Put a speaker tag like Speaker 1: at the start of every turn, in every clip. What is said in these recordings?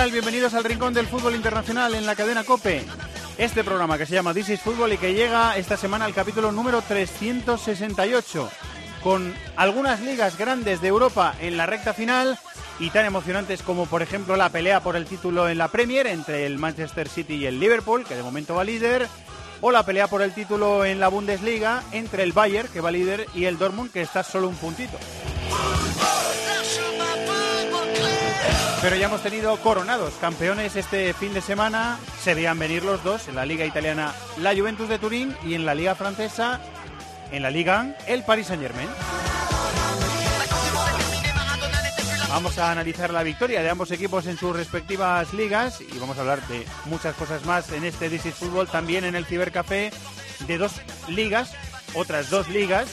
Speaker 1: Tal? Bienvenidos al Rincón del Fútbol Internacional en la cadena COPE. Este programa que se llama This is Fútbol y que llega esta semana al capítulo número 368, con algunas ligas grandes de Europa en la recta final y tan emocionantes como por ejemplo la pelea por el título en la Premier entre el Manchester City y el Liverpool, que de momento va líder, o la pelea por el título en la Bundesliga entre el Bayern, que va líder, y el Dortmund, que está solo un puntito. Pero ya hemos tenido coronados campeones este fin de semana. Se veían venir los dos. En la Liga Italiana, la Juventus de Turín. Y en la Liga Francesa, en la Liga 1, el Paris Saint-Germain. Vamos a analizar la victoria de ambos equipos en sus respectivas ligas y vamos a hablar de muchas cosas más en este is Fútbol, también en el Cibercafé, de dos ligas, otras dos ligas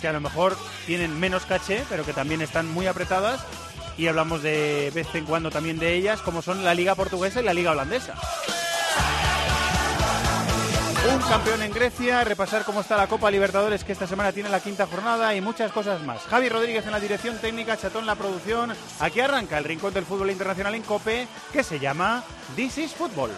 Speaker 1: que a lo mejor tienen menos caché, pero que también están muy apretadas y hablamos de vez en cuando también de ellas, como son la Liga Portuguesa y la Liga Holandesa. Un campeón en Grecia, repasar cómo está la Copa Libertadores que esta semana tiene la quinta jornada y muchas cosas más. Javi Rodríguez en la dirección técnica, Chatón en la producción. Aquí arranca el rincón del fútbol internacional en Cope que se llama This is Football.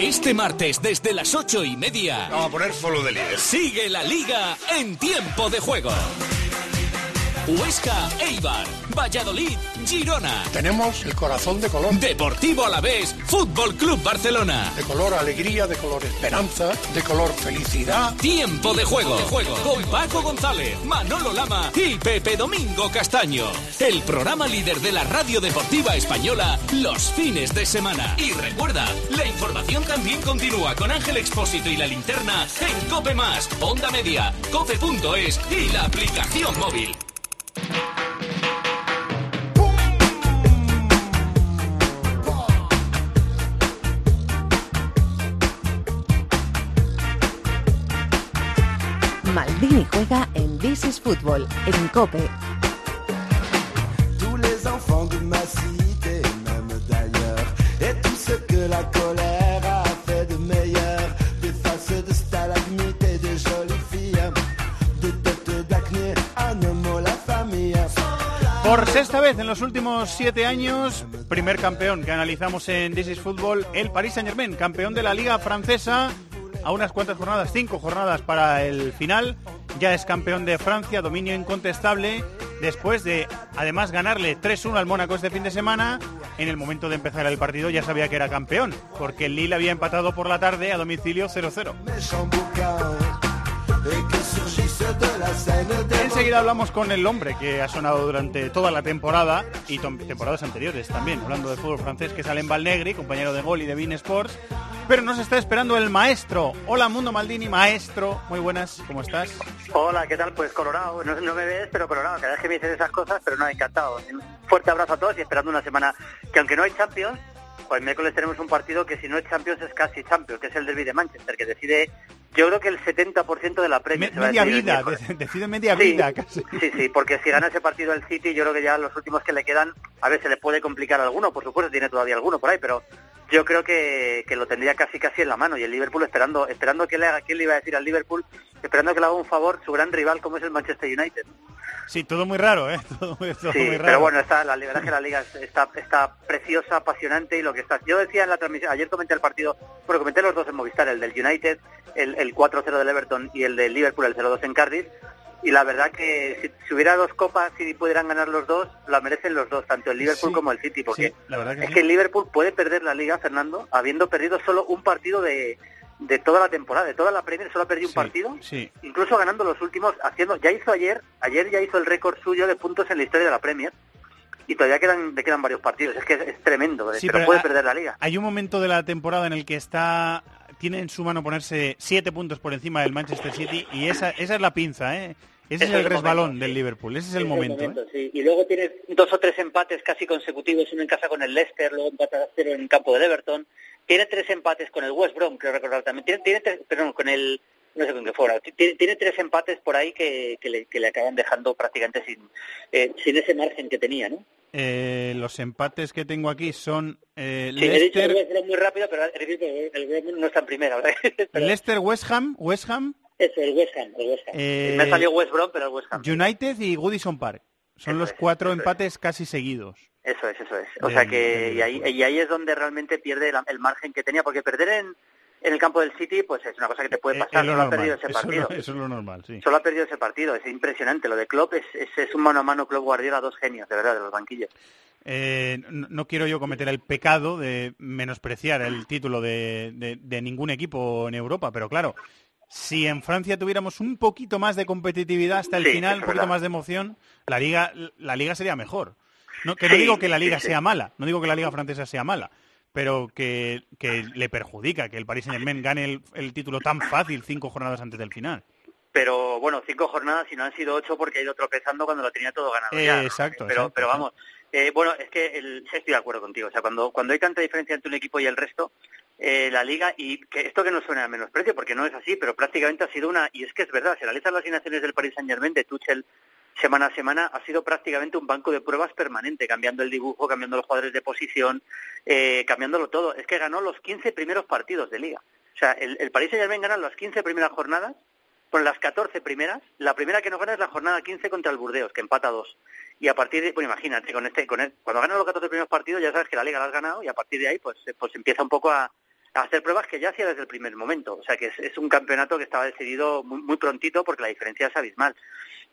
Speaker 2: Este martes desde las ocho y media
Speaker 3: Vamos a poner follow de líder.
Speaker 2: sigue la liga en tiempo de juego. Huesca, Eibar, Valladolid, Girona.
Speaker 3: Tenemos el corazón de color.
Speaker 2: Deportivo Alavés, Fútbol Club Barcelona.
Speaker 3: De color alegría, de color esperanza, de color felicidad.
Speaker 2: Tiempo de juego. Con Paco González, Manolo Lama y Pepe Domingo Castaño. El programa líder de la radio deportiva española los fines de semana. Y recuerda, la información también continúa con Ángel Expósito y la linterna en Cope Más, Onda Media, Cope.es y la aplicación móvil.
Speaker 4: Des têtes d'acné, animaux la famille.
Speaker 1: Por sexta vez en los últimos siete años, primer campeón que analizamos en This is Football, el Paris Saint Germain, campeón de la Liga Francesa, a unas cuantas jornadas, cinco jornadas para el final, ya es campeón de Francia, dominio incontestable, después de además ganarle 3-1 al Mónaco este fin de semana, en el momento de empezar el partido ya sabía que era campeón, porque el Lille había empatado por la tarde a domicilio 0-0. Enseguida hablamos con el hombre que ha sonado durante toda la temporada y temporadas anteriores también, hablando de fútbol francés, que es Alain Valnegri, compañero de gol y de Bein Sports. Pero nos está esperando el maestro. Hola, Mundo Maldini, maestro. Muy buenas, ¿cómo estás?
Speaker 5: Hola, ¿qué tal? Pues colorado. No, no me ves, pero colorado. Cada vez que me dices esas cosas, pero no, encantado. Un fuerte abrazo a todos y esperando una semana que aunque no hay Champions, pues el miércoles tenemos un partido que si no es Champions es casi Champions, que es el derby de Manchester, que decide, yo creo que el 70% de la
Speaker 1: Me-
Speaker 5: Premier. a
Speaker 1: media vida, decide media
Speaker 5: Sí,
Speaker 1: vida casi.
Speaker 5: Sí, sí, porque si gana ese partido el City, yo creo que ya los últimos que le quedan, a ver, se le puede complicar alguno, por supuesto, tiene todavía alguno por ahí, pero yo creo que, que lo tendría casi casi en la mano y el Liverpool esperando esperando que le haga, ¿quién le iba a decir al Liverpool? Esperando que le haga un favor su gran rival como es el Manchester United.
Speaker 1: Sí, todo muy raro, ¿eh? Todo, muy- todo
Speaker 5: Sí,
Speaker 1: muy raro.
Speaker 5: pero bueno, está, la verdad es que la liga está, está preciosa, apasionante y lo que está. Yo decía en la transmisión, ayer comenté el partido, bueno, comenté los dos en Movistar, el del United, el, el 4-0 del Everton y el del Liverpool, el 0-2 en Cardiff. Y la verdad que si, si hubiera dos copas y pudieran ganar los dos, la merecen los dos, tanto el Liverpool
Speaker 1: Sí,
Speaker 5: como el City, porque
Speaker 1: sí, la verdad que
Speaker 5: es
Speaker 1: sí.
Speaker 5: que el Liverpool puede perder la liga, Fernando, habiendo perdido solo un partido de, de toda la temporada, de toda la Premier, solo ha perdido un partido
Speaker 1: sí.
Speaker 5: incluso ganando los últimos, haciendo, ya hizo ayer, ayer ya hizo el récord suyo de puntos en la historia de la Premier. Y todavía quedan, le quedan varios partidos. Es que es, es tremendo,
Speaker 1: Sí,
Speaker 5: pero,
Speaker 1: pero
Speaker 5: puede perder la liga.
Speaker 1: Hay un momento de la temporada en el que está tiene en su mano ponerse siete puntos por encima del Manchester City y esa, esa es la pinza, ¿eh? Ese es el
Speaker 5: es el
Speaker 1: resbalón
Speaker 5: momento,
Speaker 1: del
Speaker 5: sí.
Speaker 1: Liverpool, ese es el momento. ¿eh?
Speaker 5: sí. Y luego tienes dos o tres empates casi consecutivos, uno en casa con el Leicester, luego empata a cero en el campo del Everton. Tiene tres empates con el West Brom, creo recordar también. Tiene, tiene tres, perdón, con el, no sé con qué fuera. Tiene, tiene tres empates por ahí que, que, le, que le acaban dejando prácticamente sin, eh, sin ese margen que tenía, ¿no?
Speaker 1: Eh, los empates que tengo aquí son eh,
Speaker 5: Sí, he dicho el
Speaker 1: Leicester,
Speaker 5: Brom muy rápido, pero he el no está en primera, ¿verdad?
Speaker 1: Leicester, West Ham, West Ham,
Speaker 5: Eso, el West Ham, el West Ham.
Speaker 1: Eh,
Speaker 5: Me ha salido West Brom, pero el West Ham.
Speaker 1: United y Goodison Park. Son
Speaker 5: Eso
Speaker 1: los cuatro
Speaker 5: eso es.
Speaker 1: empates casi seguidos.
Speaker 5: Eso es, eso es. O
Speaker 1: del-
Speaker 5: sea que y ahí, y ahí es donde realmente pierde la- el margen que tenía, porque perder en, en el campo del City, pues es una cosa que te puede
Speaker 1: Eh,
Speaker 5: pasar. Solo ha perdido ese
Speaker 1: eso,
Speaker 5: partido.
Speaker 1: lo- eso es lo normal, sí.
Speaker 5: Solo ha perdido ese partido, es impresionante. Lo de Klopp es, es, es un mano a mano Klopp Guardiola, dos genios, de verdad, de los banquillos.
Speaker 1: Eh, no, quiero yo cometer el pecado de menospreciar el título de, de- de ningún equipo en Europa, pero claro, si en Francia tuviéramos un poquito más de competitividad hasta el
Speaker 5: Sí,
Speaker 1: final, un poquito
Speaker 5: verdad.
Speaker 1: más de emoción, la liga, la liga sería mejor. No, que no
Speaker 5: Sí,
Speaker 1: digo que la liga
Speaker 5: sí.
Speaker 1: sea mala, no digo que la liga francesa sea mala, pero que, que le perjudica que el Paris Saint Germain gane el, el título tan fácil cinco jornadas antes del final.
Speaker 5: Pero bueno, cinco jornadas y no han sido ocho porque ha ido tropezando cuando lo tenía todo ganado.
Speaker 1: Eh,
Speaker 5: ya, ¿no?
Speaker 1: exacto,
Speaker 5: Pero,
Speaker 1: exacto,
Speaker 5: pero vamos, eh, bueno, es que el, sí estoy de acuerdo contigo. O sea, cuando, cuando hay tanta diferencia entre un equipo y el resto, eh, la liga, y que esto que no suena a menosprecio, porque no es así, pero prácticamente ha sido una, y es que es verdad, si analizas las asignaciones del Paris Saint Germain de Tuchel semana a semana, ha sido prácticamente un banco de pruebas permanente, cambiando el dibujo, cambiando los jugadores de posición, eh, cambiándolo todo. Es que ganó los 15 primeros partidos de liga. O sea, el, el Paris Saint Germain gana las 15 primeras jornadas, con las 14 primeras, la primera que no gana es la jornada 15 contra el Burdeos, que empata dos. Y a partir de, bueno, imagínate, con este, con el- cuando ganas los 14 primeros partidos ya sabes que la liga la has ganado y a partir de ahí pues, eh, pues empieza un poco a, hacer pruebas que ya hacía desde el primer momento. O sea que es, es un campeonato que estaba decidido muy, muy prontito porque la diferencia es abismal.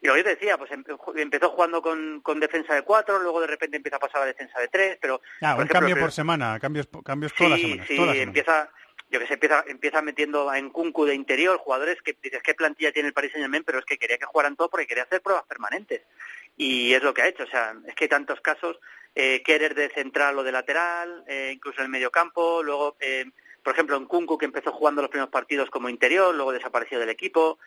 Speaker 5: Y lo que yo decía, pues em- empezó jugando con, con defensa de cuatro, luego de repente empieza a pasar a defensa de tres, pero...
Speaker 1: Ah, un
Speaker 5: ejemplo,
Speaker 1: cambio por semana, cambios, cambios todas las
Speaker 5: Sí,
Speaker 1: semanas.
Speaker 5: sí,
Speaker 1: todas las semanas.
Speaker 5: empieza, yo que sé, empieza, empieza metiendo en Kunku de interior jugadores que dices qué plantilla tiene el Paris Saint Germain, pero es que quería que jugaran todos porque quería hacer pruebas permanentes. Y es lo que ha hecho, o sea, es que hay tantos casos, eh, Kerer de central o de lateral, eh, incluso en el medio campo, luego, eh, por ejemplo, en Kunku que empezó jugando los primeros partidos como interior, luego desapareció del equipo,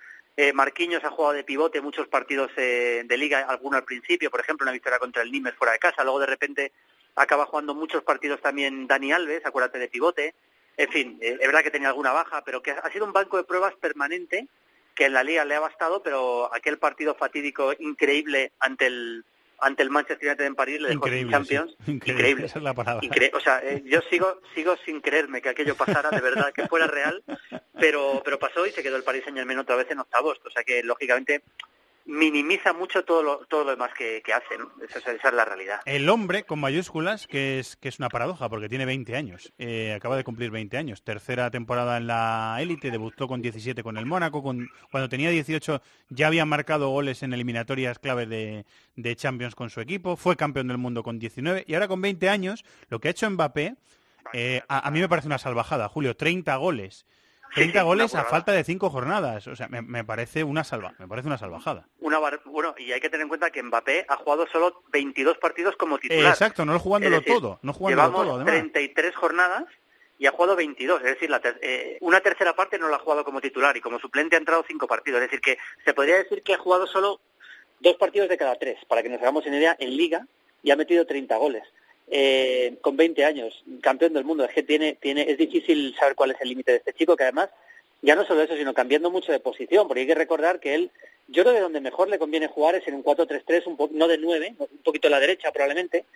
Speaker 5: eh, Marquinhos ha jugado de pivote muchos partidos eh, de liga, alguno al principio, por ejemplo, una victoria contra el Nimes fuera de casa, luego de repente acaba jugando muchos partidos también Dani Alves, acuérdate de pivote, en fin, eh, es verdad que tenía alguna baja, pero que ha sido un banco de pruebas permanente que en la liga le ha bastado, pero aquel partido fatídico increíble ante el ante el Manchester United en París le dejó
Speaker 1: Increíble,
Speaker 5: Champions,
Speaker 1: sí. Increíble,
Speaker 5: increíble.
Speaker 1: esa es la palabra.
Speaker 5: Incre- o sea, eh, yo sigo sigo sin creerme que aquello pasara de verdad, que fuera real, pero pero pasó y se quedó el Paris Saint Germain otra vez en octavos, o sea que lógicamente minimiza mucho todo lo todo lo demás que, que hace, ¿no? Esa, es- esa es la realidad.
Speaker 1: El hombre con mayúsculas, que es, que es una paradoja porque tiene 20 años, eh, acaba de cumplir 20 años, tercera temporada en la élite, debutó con 17 con el Mónaco, con, cuando tenía 18 ya había marcado goles en eliminatorias clave de, de Champions con su equipo, fue campeón del mundo con 19 y ahora con 20 años lo que ha hecho Mbappé, eh, a, a mí me parece una salvajada, Julio, 30 goles. 30
Speaker 5: sí,
Speaker 1: goles a falta de 5 jornadas, o sea, me, me parece una salva, me parece una salvajada.
Speaker 5: Una bar- bueno, y hay que tener en cuenta que Mbappé ha jugado solo 22 partidos como
Speaker 1: Eh,
Speaker 5: titular.
Speaker 1: exacto, no jugándolo
Speaker 5: decir,
Speaker 1: todo, no jugándolo
Speaker 5: llevamos
Speaker 1: todo, además.
Speaker 5: 33 jornadas y ha jugado 22, es decir, la ter- eh, una tercera parte no la ha jugado como titular y como suplente ha entrado cinco partidos, es decir, que se podría decir que ha jugado solo dos partidos de cada tres, para que nos hagamos una idea, en Liga y ha metido 30 goles. Eh, con 20 años, campeón del mundo, es que tiene, tiene, es difícil saber cuál es el límite de este chico, que además, ya no solo eso, sino cambiando mucho de posición, porque hay que recordar que él, yo creo que donde mejor le conviene jugar es en un 4-3-3, un po- no de 9, un poquito a la derecha probablemente,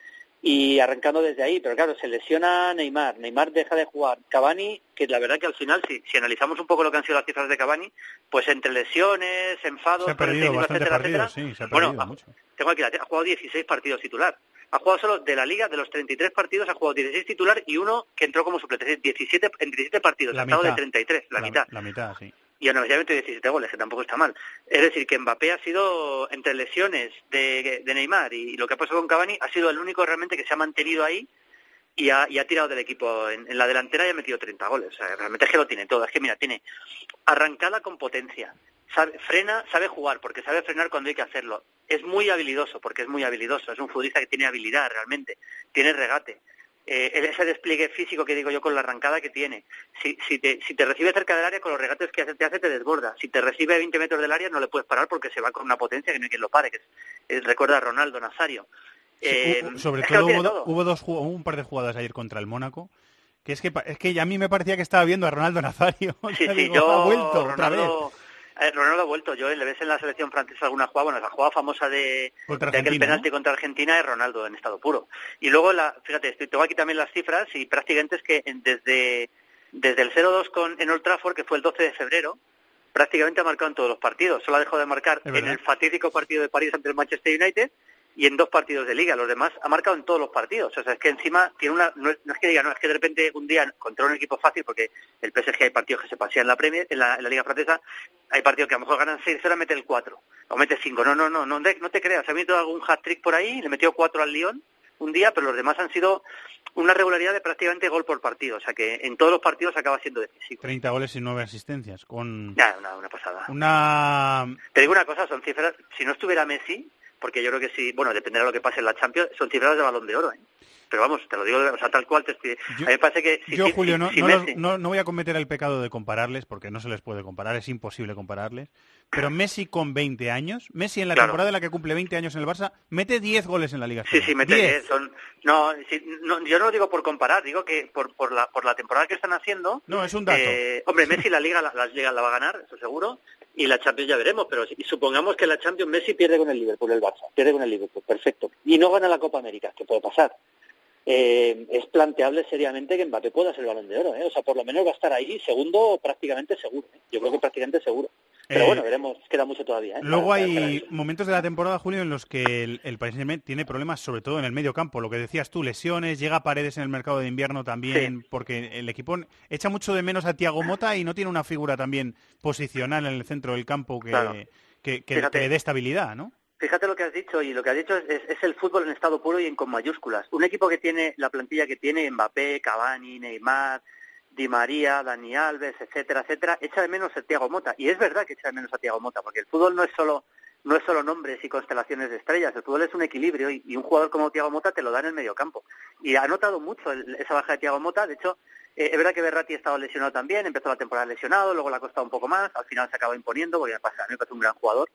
Speaker 5: y arrancando desde ahí, pero claro, se lesiona Neymar, Neymar deja de jugar, Cavani, que la verdad que al final, si, si analizamos un poco lo que han sido las cifras de Cavani, pues entre lesiones, enfados,
Speaker 1: Se ha perdido
Speaker 5: etcétera,
Speaker 1: partidos,
Speaker 5: etcétera,
Speaker 1: sí, se ha
Speaker 5: bueno,
Speaker 1: perdido
Speaker 5: ha-
Speaker 1: mucho.
Speaker 5: tengo aquí la ha jugado 16 partidos titular. Ha jugado solo de la liga, de los 33 partidos, ha jugado 16 titular y uno que entró como suplente. Es decir, 17, en 17 partidos,
Speaker 1: La
Speaker 5: ha estado de
Speaker 1: mitad.
Speaker 5: 33, la, mitad.
Speaker 1: La mitad, sí.
Speaker 5: Y metió 17 goles, que tampoco está mal. Es decir, que Mbappé ha sido, entre lesiones de, de Neymar y lo que ha pasado con Cavani, ha sido el único realmente que se ha mantenido ahí y ha, y ha tirado del equipo en, en la delantera y ha metido 30 goles. O sea, realmente es que lo tiene todo. Es que mira, tiene arrancada con potencia, sabe, frena, sabe jugar, porque sabe frenar cuando hay que hacerlo. Es muy habilidoso, porque es muy habilidoso, es un futbolista que tiene habilidad realmente, tiene regate. Eh, ese despliegue físico que digo yo con la arrancada que tiene. Si, si, te, si te recibe cerca del área, con los regates que hace, te hace, te desborda. Si te recibe a 20 metros del área, no le puedes parar porque se va con una potencia que no hay quien lo pare, que es, es- recuerda a Ronaldo Nazario. Eh,
Speaker 1: Sobre todo hubo,
Speaker 5: todo.
Speaker 1: hubo dos ju- un par de jugadas ayer contra el Mónaco que es que es que a mí me parecía que estaba viendo a Ronaldo Nazario.
Speaker 5: Sí, sí,
Speaker 1: digo,
Speaker 5: yo,
Speaker 1: ha vuelto otra vez.
Speaker 5: Ronaldo, eh, Ronaldo ha vuelto. Yo le ves en la selección francesa alguna jugada, bueno, la jugada famosa de, aquel penalti
Speaker 1: ¿no?
Speaker 5: contra Argentina es Ronaldo en estado puro. Y luego, la, fíjate, estoy- tengo aquí también las cifras y prácticamente es que desde, desde el 0-2 con, en Old Trafford, que fue el 12 de febrero, prácticamente ha marcado en todos los partidos. Solo ha dejado de marcar en el fatídico partido de París ante el Manchester United y en dos partidos de liga. Los demás ha marcado en todos los partidos. O sea, es que encima tiene una... No es, no es que diga, no, es que de repente un día contra un equipo fácil, porque el PSG hay partidos que se pasean en la Premier, en la, en la Liga Francesa, hay partidos que a lo mejor ganan 6, ahora mete el 4, o mete 5. No, no, no, no, te- no te creas. Ha metido algún hat-trick por ahí, le metió 4 al Lyon un día, pero los demás han sido una regularidad de prácticamente gol por partido. O sea, que en todos los partidos acaba siendo decisivo.
Speaker 1: 30 goles y 9 asistencias con
Speaker 5: Ya, una, una pasada.
Speaker 1: una
Speaker 5: Te digo una cosa, son cifras, si no estuviera Messi, porque yo creo que sí, bueno, dependerá de lo que pase en la Champions, son cifras de balón de oro, ¿eh? Pero vamos, te lo digo, o sea, tal cual te estoy...
Speaker 1: Yo-
Speaker 5: a mí me parece que... si-
Speaker 1: Yo,
Speaker 5: si-
Speaker 1: Julio,
Speaker 5: si-
Speaker 1: no, no
Speaker 5: Messi-
Speaker 1: no- no voy a cometer el pecado de compararles, porque no se les puede comparar, es imposible compararles. Pero Messi con 20 años, Messi en la
Speaker 5: Claro.
Speaker 1: temporada en la que cumple 20 años en el Barça, mete 10 goles en la Liga
Speaker 5: Sí, sí, mete
Speaker 1: 10.
Speaker 5: 10, son... No, yo no lo digo por comparar, digo que por, por, la, por la temporada que están haciendo...
Speaker 1: No, es un dato.
Speaker 5: eh, hombre, Messi la Liga la, la Liga la va a ganar, eso seguro, y la Champions ya veremos, pero si- supongamos que la Champions Messi pierde con el Liverpool, el Barça, pierde con el Liverpool, perfecto, y no gana la Copa América, que puede pasar. Eh, es planteable seriamente que Mbappé pueda ser el balón de oro, ¿eh? o sea, por lo menos va a estar ahí, segundo prácticamente seguro, ¿eh? yo creo que prácticamente seguro. Pero
Speaker 1: Eh,
Speaker 5: bueno, veremos, queda mucho todavía. ¿eh?
Speaker 1: Luego
Speaker 5: Para- para- para
Speaker 1: hay momentos de la temporada, Julio, en los que el, el Paris Saint-Germain tiene problemas, sobre todo en el medio campo. Lo que decías tú, lesiones, llega a paredes en el mercado de invierno también, porque el equipo echa mucho de menos a Thiago Mota y no tiene una figura también posicional en el centro del campo que,
Speaker 5: Claro.
Speaker 1: que, que-
Speaker 5: Fíjate.
Speaker 1: que le dé estabilidad, ¿no?
Speaker 5: Fíjate lo que has dicho, y lo que has dicho es, el fútbol en estado puro y en con mayúsculas. Un equipo que tiene la plantilla que tiene Mbappé, Cavani, Neymar, Di María, Dani Alves, etcétera, etcétera, echa de menos a Thiago Mota. Y es verdad que echa de menos a Thiago Mota, porque el fútbol no es solo no es solo nombres y constelaciones de estrellas, el fútbol es un equilibrio y, un jugador como Thiago Mota te lo da en el mediocampo. Y ha notado mucho el- esa baja de Thiago Mota, de hecho, eh, es verdad que Berratti ha estado lesionado también, empezó la temporada lesionado, luego le ha costado un poco más, al final se acaba imponiendo, porque pasa, a mí me parece un gran jugador,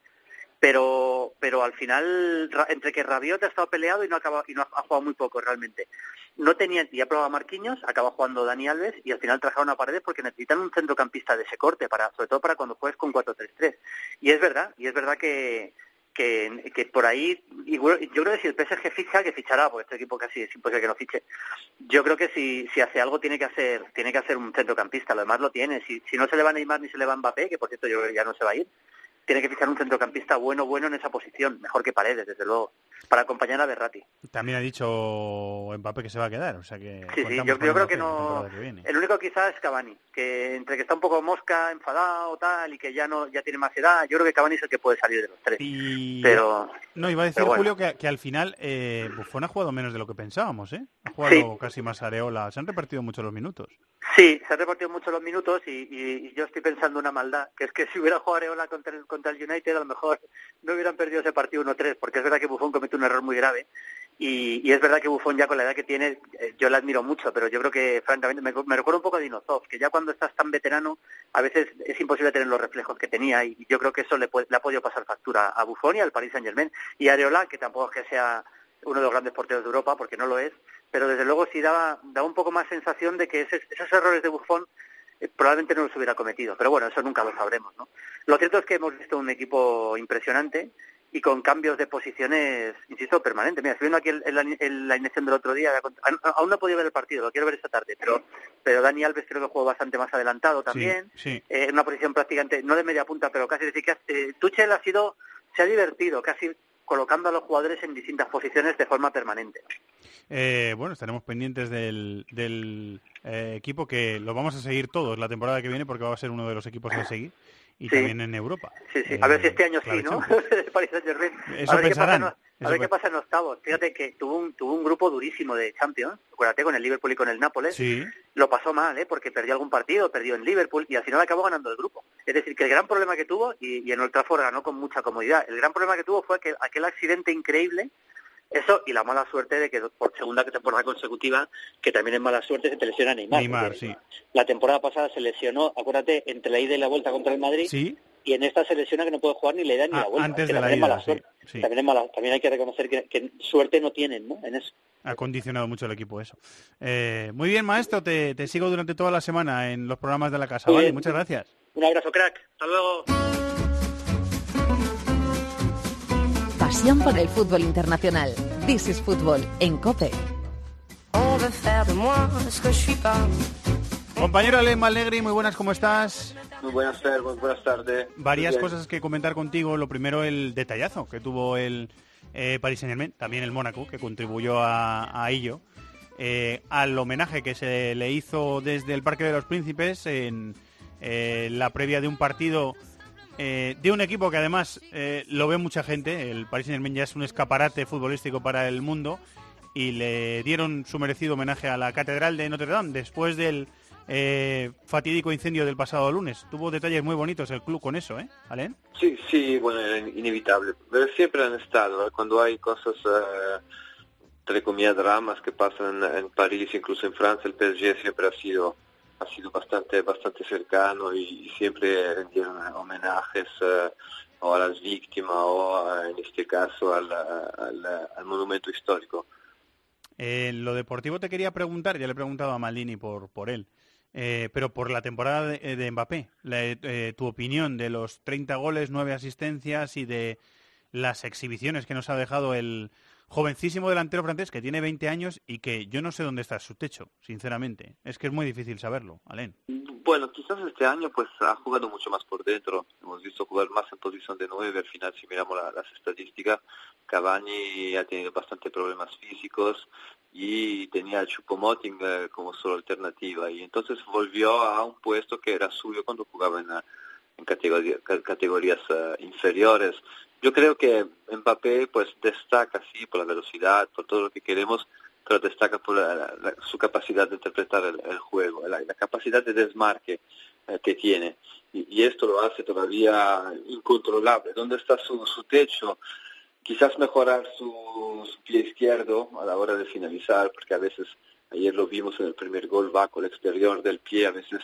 Speaker 5: pero pero al final entre que Rabiot ha estado peleado y no acaba, y no ha, ha jugado muy poco realmente. No tenía y ha probado a Marquinhos acaba jugando Dani Alves y al final trajeron a Paredes porque necesitan un centrocampista de ese corte para sobre todo para cuando juegues con 4-3-3 y es verdad y es verdad que que, por ahí yo creo que si el PSG ficha que fichará porque este equipo casi es imposible que no fiche. Yo creo que si, si hace algo tiene que hacer tiene que hacer un centrocampista. Lo demás lo tiene. Si, si no se le va Neymar ni se le va Mbappé que por cierto yo creo que ya no se va a ir tiene que fichar un centrocampista bueno, bueno en esa posición, mejor que Paredes, desde luego, para acompañar a Berratti.
Speaker 1: También ha dicho Mbappé que se va a quedar, o sea que
Speaker 5: Sí, yo, creo
Speaker 1: Mbappé
Speaker 5: que no...
Speaker 1: que.
Speaker 5: El único quizás es Cavani, que entre que está un poco mosca, enfadado, tal, y que ya no ya tiene más edad, yo creo que Cavani es el que puede salir de los tres.
Speaker 1: Y
Speaker 5: Pero
Speaker 1: no, iba a decir
Speaker 5: bueno.
Speaker 1: Julio que, que al final eh, Buffon ha jugado menos de lo que pensábamos, ¿eh? Ha jugado
Speaker 5: Sí.
Speaker 1: casi más Areola, se han repartido mucho los minutos.
Speaker 5: Sí, se han repartido mucho los minutos y, y- y yo estoy pensando una maldad, que es que si hubiera jugado Areola contra el, contra el United, a lo mejor no hubieran perdido ese partido 1-3, porque es verdad que Buffon comete un error muy grave. Y, y es verdad que Buffon ya con la edad que tiene, eh, yo le admiro mucho, pero yo creo que francamente me, me recuerda un poco a Dinozov, que ya cuando estás tan veterano a veces es imposible tener los reflejos que tenía y yo creo que eso le, le ha podido pasar factura a Buffon y al Paris Saint Germain y Areola, que tampoco es que sea uno de los grandes porteros de Europa, porque no lo es, pero desde luego sí daba, daba un poco más sensación de que ese- esos errores de Buffon eh, probablemente no los hubiera cometido, pero bueno, eso nunca lo sabremos, ¿no? Lo cierto es que hemos visto un equipo impresionante y con cambios de posiciones, insisto, permanentes. Mira, estoy viendo aquí el- el- el- la alineación del otro día, a- aún no he podido ver el partido, lo quiero ver esta tarde, pero pero Dani Alves creo que jugó bastante más adelantado también,
Speaker 1: Sí, sí.
Speaker 5: eh, en una posición prácticamente, no de media punta, pero casi decir que eh, Tuchel ha sido, se ha divertido casi colocando a los jugadores en distintas posiciones de forma permanente.
Speaker 1: Eh, bueno, estaremos pendientes del, del eh, equipo que lo vamos a seguir todos la temporada que viene porque va a ser uno de los equipos a seguir y
Speaker 5: Sí.
Speaker 1: también en Europa.
Speaker 5: Sí, sí.
Speaker 1: Eh,
Speaker 5: A ver si este año sí, ¿no?
Speaker 1: Eso
Speaker 5: a ver qué pasa, a ver qué pasa en octavos. Fíjate que tuvo un, tuvo un grupo durísimo de Champions. Acuérdate, con el Liverpool y con el Nápoles.
Speaker 1: Sí,
Speaker 5: Lo pasó mal, ¿eh? Porque perdió algún partido, perdió en Liverpool y al final acabó ganando el grupo. Es decir, que el gran problema que tuvo, y, y en Old Trafford ganó con mucha comodidad, el gran problema que tuvo fue que aquel accidente increíble eso y la mala suerte de que por segunda temporada consecutiva, que también es mala suerte, se te lesiona Neymar.
Speaker 1: Neymar, sí.
Speaker 5: La temporada pasada se lesionó, acuérdate, entre la ida y la vuelta contra el Madrid.
Speaker 1: Sí,
Speaker 5: Y en esta se lesiona que no puede jugar ni la ida ni
Speaker 1: Ah,
Speaker 5: la vuelta.
Speaker 1: antes de la ida,
Speaker 5: mala
Speaker 1: sí.
Speaker 5: También, es mala, también hay que reconocer que, que suerte no tienen, ¿no? En eso.
Speaker 1: ha condicionado mucho el equipo eso. Eh, muy bien, maestro, te, te sigo durante toda la semana en los programas de la casa. ¿vale? Muchas gracias.
Speaker 5: Un abrazo, crack. Hasta luego.
Speaker 6: Pasión por el fútbol internacional. This is Fútbol en COPE.
Speaker 1: Compañero Alen Malnegri, muy buenas, ¿cómo estás?
Speaker 7: Muy buenas tardes, muy buenas tardes.
Speaker 1: Varias
Speaker 7: bien.
Speaker 1: cosas que comentar contigo. Lo primero, el detallazo que tuvo el eh, Paris Saint Germain, también el Mónaco, que contribuyó a, a ello, eh, al homenaje que se le hizo desde el Parque de los Príncipes en eh, la previa de un partido eh, de un equipo que además eh, lo ve mucha gente. El Paris Saint Germain ya es un escaparate futbolístico para el mundo y le dieron su merecido homenaje a la Catedral de Notre Dame después del eh, fatídico incendio del pasado lunes. Tuvo detalles muy bonitos el club con eso, ¿eh, Alen?
Speaker 7: Sí, sí, bueno, era in- inevitable. Pero siempre han estado, ¿eh? cuando hay cosas, eh, entre comillas, dramas que pasan en París, incluso en Francia, el PSG siempre ha sido ha sido bastante bastante cercano y, siempre rendieron homenajes eh, o a las víctimas o a, en este caso al, al- monumento histórico.
Speaker 1: Eh, lo deportivo te quería preguntar, ya le he preguntado a Maldini por, por él, eh, pero por la temporada de, de Mbappé, eh, tu opinión de los 30 goles, 9 asistencias y de las exhibiciones que nos ha dejado el jovencísimo delantero francés que tiene 20 años y que yo no sé dónde está su techo, sinceramente. Es que es muy difícil saberlo, Alen.
Speaker 7: Bueno, quizás este año pues ha jugado mucho más por dentro. Hemos visto jugar más en posición de nueve. Al final, si miramos la- las estadísticas, Cavani ha tenido bastante problemas físicos y tenía el Chupomoting eh, como solo alternativa. Y entonces volvió a un puesto que era suyo cuando jugaba en, en categoría- ca- categorías eh, inferiores. Yo creo que Mbappé pues destaca sí por la velocidad, por todo lo que queremos, pero destaca por la- su capacidad de interpretar el, el juego, la, capacidad de desmarque eh, que tiene. Y, y esto lo hace todavía incontrolable. ¿Dónde está su, su techo? Quizás mejorar su, su pie izquierdo a la hora de finalizar, porque a veces, ayer lo vimos en el primer gol, va con el exterior del pie, a veces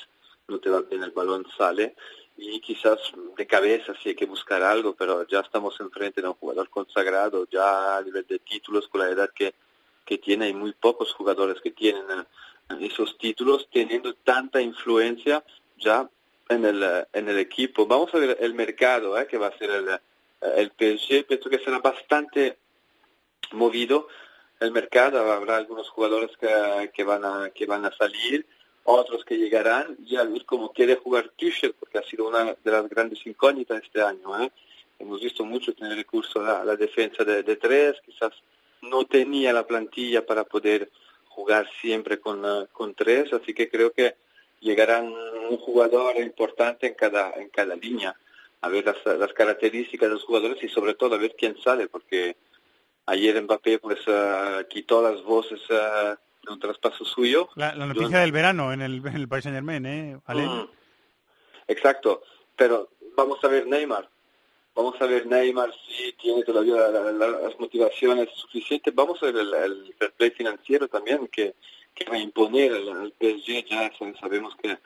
Speaker 7: no te va bien, el balón sale. Y quizás de cabeza sí hay que buscar algo, pero ya estamos enfrente de un jugador consagrado, ya a nivel de títulos, con la edad que, que tiene, hay muy pocos jugadores que tienen eh, esos títulos, teniendo tanta influencia ya en el, eh, en el equipo. Vamos a ver el mercado eh, que va a ser el, eh, el PSG, pienso que será bastante movido el mercado, habrá algunos jugadores que, que van a que van a salir, otros que llegarán, y a ver cómo quiere jugar Tuchel, porque ha sido una de las grandes incógnitas este año. ¿eh? Hemos visto mucho tener recurso a la, defensa de, tres, quizás no tenía la plantilla para poder jugar siempre con, eh, con tres, así que creo que llegarán un jugador importante en cada, en cada línea, a ver las, las características de los jugadores y sobre todo a ver quién sale, porque ayer Mbappé pues eh, quitó las voces eh, de un traspaso suyo.
Speaker 1: La, la noticia del verano en el, en el Paris Saint Germain, ¿eh?
Speaker 7: Mm. Exacto, pero vamos a ver Neymar. Vamos a ver Neymar si tiene todavía la- la- las motivaciones suficientes. Vamos a ver el, el fair play financiero también que, que va a imponer al PSG. Ya sa- sabemos que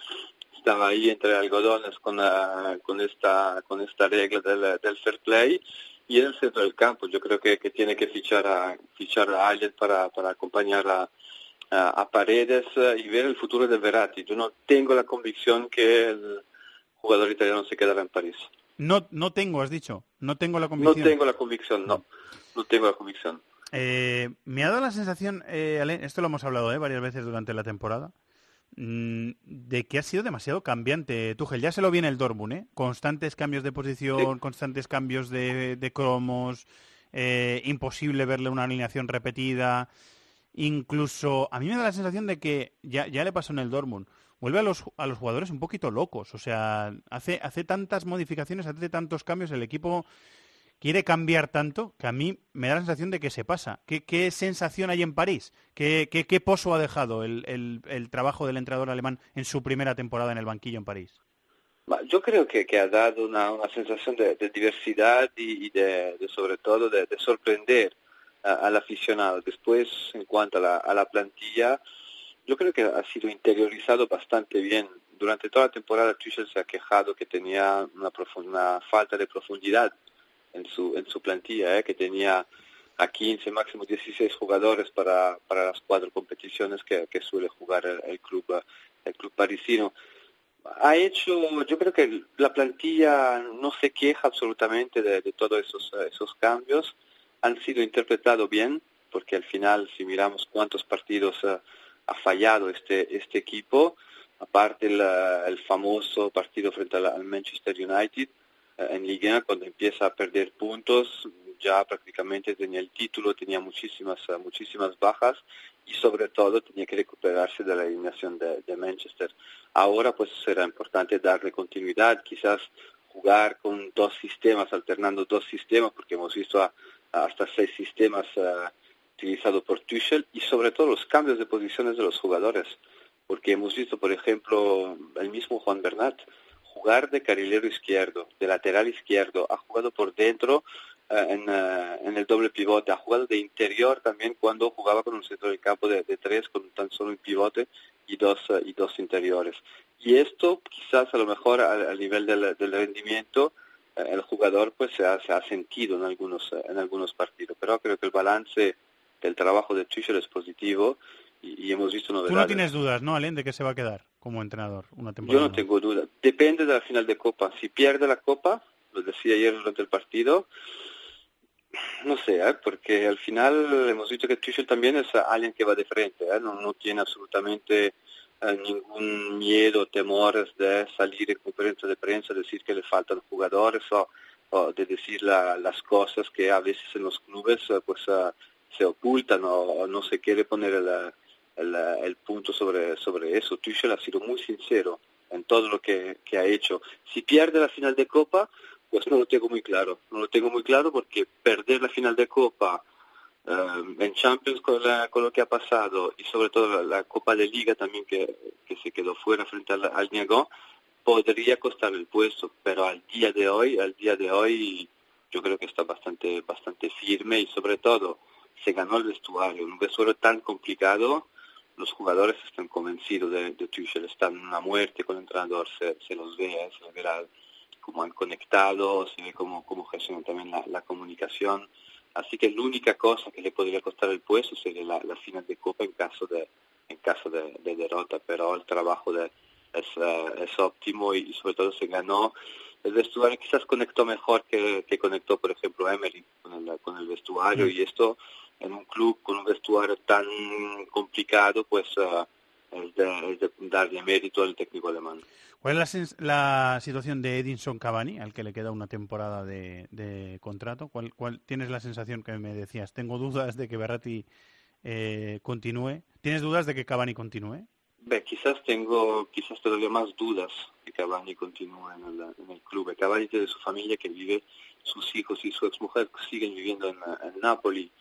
Speaker 7: estaba ahí entre algodones con, la- con esta con esta regla del, del fair play y en el centro del campo yo creo que, que tiene que fichar a fichar a alguien para, para acompañar a, a, a Paredes eh, y ver el futuro de Verratti. Yo no tengo la convicción que el jugador italiano se quedará en París.
Speaker 1: No, no tengo, has dicho. No tengo la
Speaker 7: No
Speaker 1: convicción.
Speaker 7: tengo la convicción, no. No tengo la convicción.
Speaker 1: Eh, me ha dado la sensación, eh, Alen, esto lo hemos hablado eh, varias veces durante la temporada, mm, de que ha sido demasiado cambiante Tuchel. Ya se lo viene el Dortmund, ¿eh? Constantes cambios de posición, constantes cambios de, de cromos, eh, imposible verle una alineación repetida. Incluso, a mí me da la sensación de que ya, ya le pasó en el Dortmund. Vuelve a los, a los jugadores un poquito locos. O sea, hace, hace tantas modificaciones, hace tantos cambios, el equipo quiere cambiar tanto que a mí me da la sensación de que se pasa. ¿Qué, qué sensación hay en París? ¿Qué, qué, qué pozo ha dejado el, el- el trabajo del entrenador alemán en su primera temporada en el banquillo en París?
Speaker 7: Yo creo que, que ha dado una, una sensación de, diversidad y, de, sobre todo de sorprender al aficionado. Después, en cuanto a la, a la plantilla, yo creo que ha sido interiorizado bastante bien. Durante toda la temporada Tuchel se ha quejado que tenía una, una falta de profundidad en su, en su plantilla, ¿eh? que tenía a 15, máximo 16 jugadores para, para las cuatro competiciones que, suele jugar el, el club, el club parisino ha hecho, yo creo que la plantilla no se queja absolutamente de, de todos esos, esos cambios, han sido interpretados bien, porque al final si miramos cuántos partidos eh, ha fallado este, este equipo, aparte el, eh, el famoso partido frente al, Manchester United eh, en Liga, cuando empieza a perder puntos, ya prácticamente tenía el título, tenía muchísimas, eh, muchísimas bajas y sobre todo tenía que recuperarse de la eliminación de, de Manchester. Ahora pues será importante darle continuidad, quizás jugar con dos sistemas, alternando dos sistemas, porque hemos visto a hasta seis sistemas eh, utilizados por Tuchel y sobre todo los cambios de posiciones de los jugadores, porque hemos visto, por ejemplo, el mismo Juan Bernat jugar de carrilero izquierdo, de lateral izquierdo, ha jugado por dentro eh, en, eh, en el doble pivote, ha jugado de interior también cuando jugaba con un centro del campo de, de tres, con tan solo un pivote y dos, y dos interiores. Y esto quizás a lo mejor al nivel del, rendimiento el jugador pues se ha, se ha sentido en algunos, eh, en algunos partidos, pero creo que el balance del trabajo de Tuchel es positivo y, y hemos visto
Speaker 1: Tú
Speaker 7: novedades.
Speaker 1: no tienes dudas, ¿no, Alen, de que se va a quedar como entrenador una
Speaker 7: Yo
Speaker 1: temporada?
Speaker 7: no tengo duda. Depende de la final de Copa. Si pierde la Copa, lo decía ayer durante el partido, no sé, ¿eh? porque al final hemos visto que Tuchel también es alguien que va de frente, ¿eh? no, no tiene absolutamente eh, ningún miedo, temores de salir en conferencia de prensa, decir que le faltan jugadores o, o de decir la- las cosas que a veces en los clubes eh, pues eh, se ocultan o, no se quiere poner el, punto sobre, sobre eso. Tuchel ha sido muy sincero en todo lo que ha hecho. Si pierde la final de Copa, pues no lo tengo muy claro. No lo tengo muy claro porque perder la final de Copa eh, en Champions con, la- con lo que ha pasado y sobre todo la, Copa de Liga también que, se quedó fuera frente al, al podría costar el puesto, pero al día de hoy, al día de hoy yo creo que está bastante, bastante firme y sobre todo se ganó el vestuario, un vestuario tan complicado, los jugadores están convencidos de, de Tuchel, están a muerte con el entrenador, se, se los ve, eh, se verá cómo han conectado, se ve cómo, cómo gestionan también la comunicación. Así que la única cosa que le podría costar el puesto sería la, la final de Copa en caso de, en caso de, de derrota, pero el trabajo de, es, eh, es óptimo y, y sobre todo se ganó. El vestuario quizás conectó mejor que, que conectó, por ejemplo, Emery con el, con el vestuario y esto en un club con un vestuario tan complicado, pues eh, es, de, es de darle mérito al técnico alemán.
Speaker 1: ¿Cuál es la, la situación de Edinson Cavani, al que le queda una temporada de, de contrato? ¿Cuál, cuál, ¿Tienes la sensación que me decías? Tengo dudas de que Berratti eh, continúe. ¿Tienes dudas de que Cavani continúe?
Speaker 7: Beh, quizás tengo quizás todavía más dudas que Cavani continúe en el, en el club. Cavani tiene su familia que vive, sus hijos y su exmujer siguen viviendo en, en Napoli.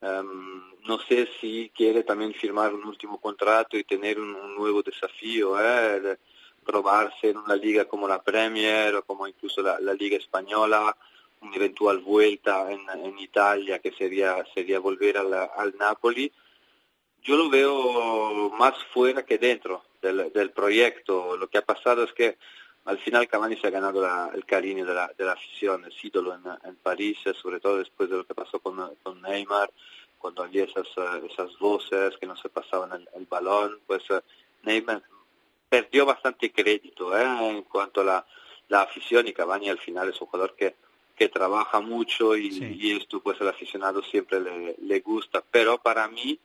Speaker 7: Em, no sé si quiere también firmar un último contrato y tener un, nuevo desafío, ¿eh? probarse en una liga como la Premier o como incluso la, Liga Española, una eventual vuelta en, Italia que sería, sería volver al, Napoli yo lo veo más fuera que dentro del proyecto. Lo que ha pasado es que al final Cavani se ha ganado la- el cariño de la, de la afición, es ídolo en, en París, sobre todo después de lo que pasó con, con Neymar, cuando había esas, eh, esas voces que no se pasaban el, el balón, pues eh, Neymar perdió bastante crédito ¿eh? en cuanto a la, la afición y Cavani al final es un jugador que, que trabaja mucho y, y esto pues al aficionado siempre le, le gusta, pero para mí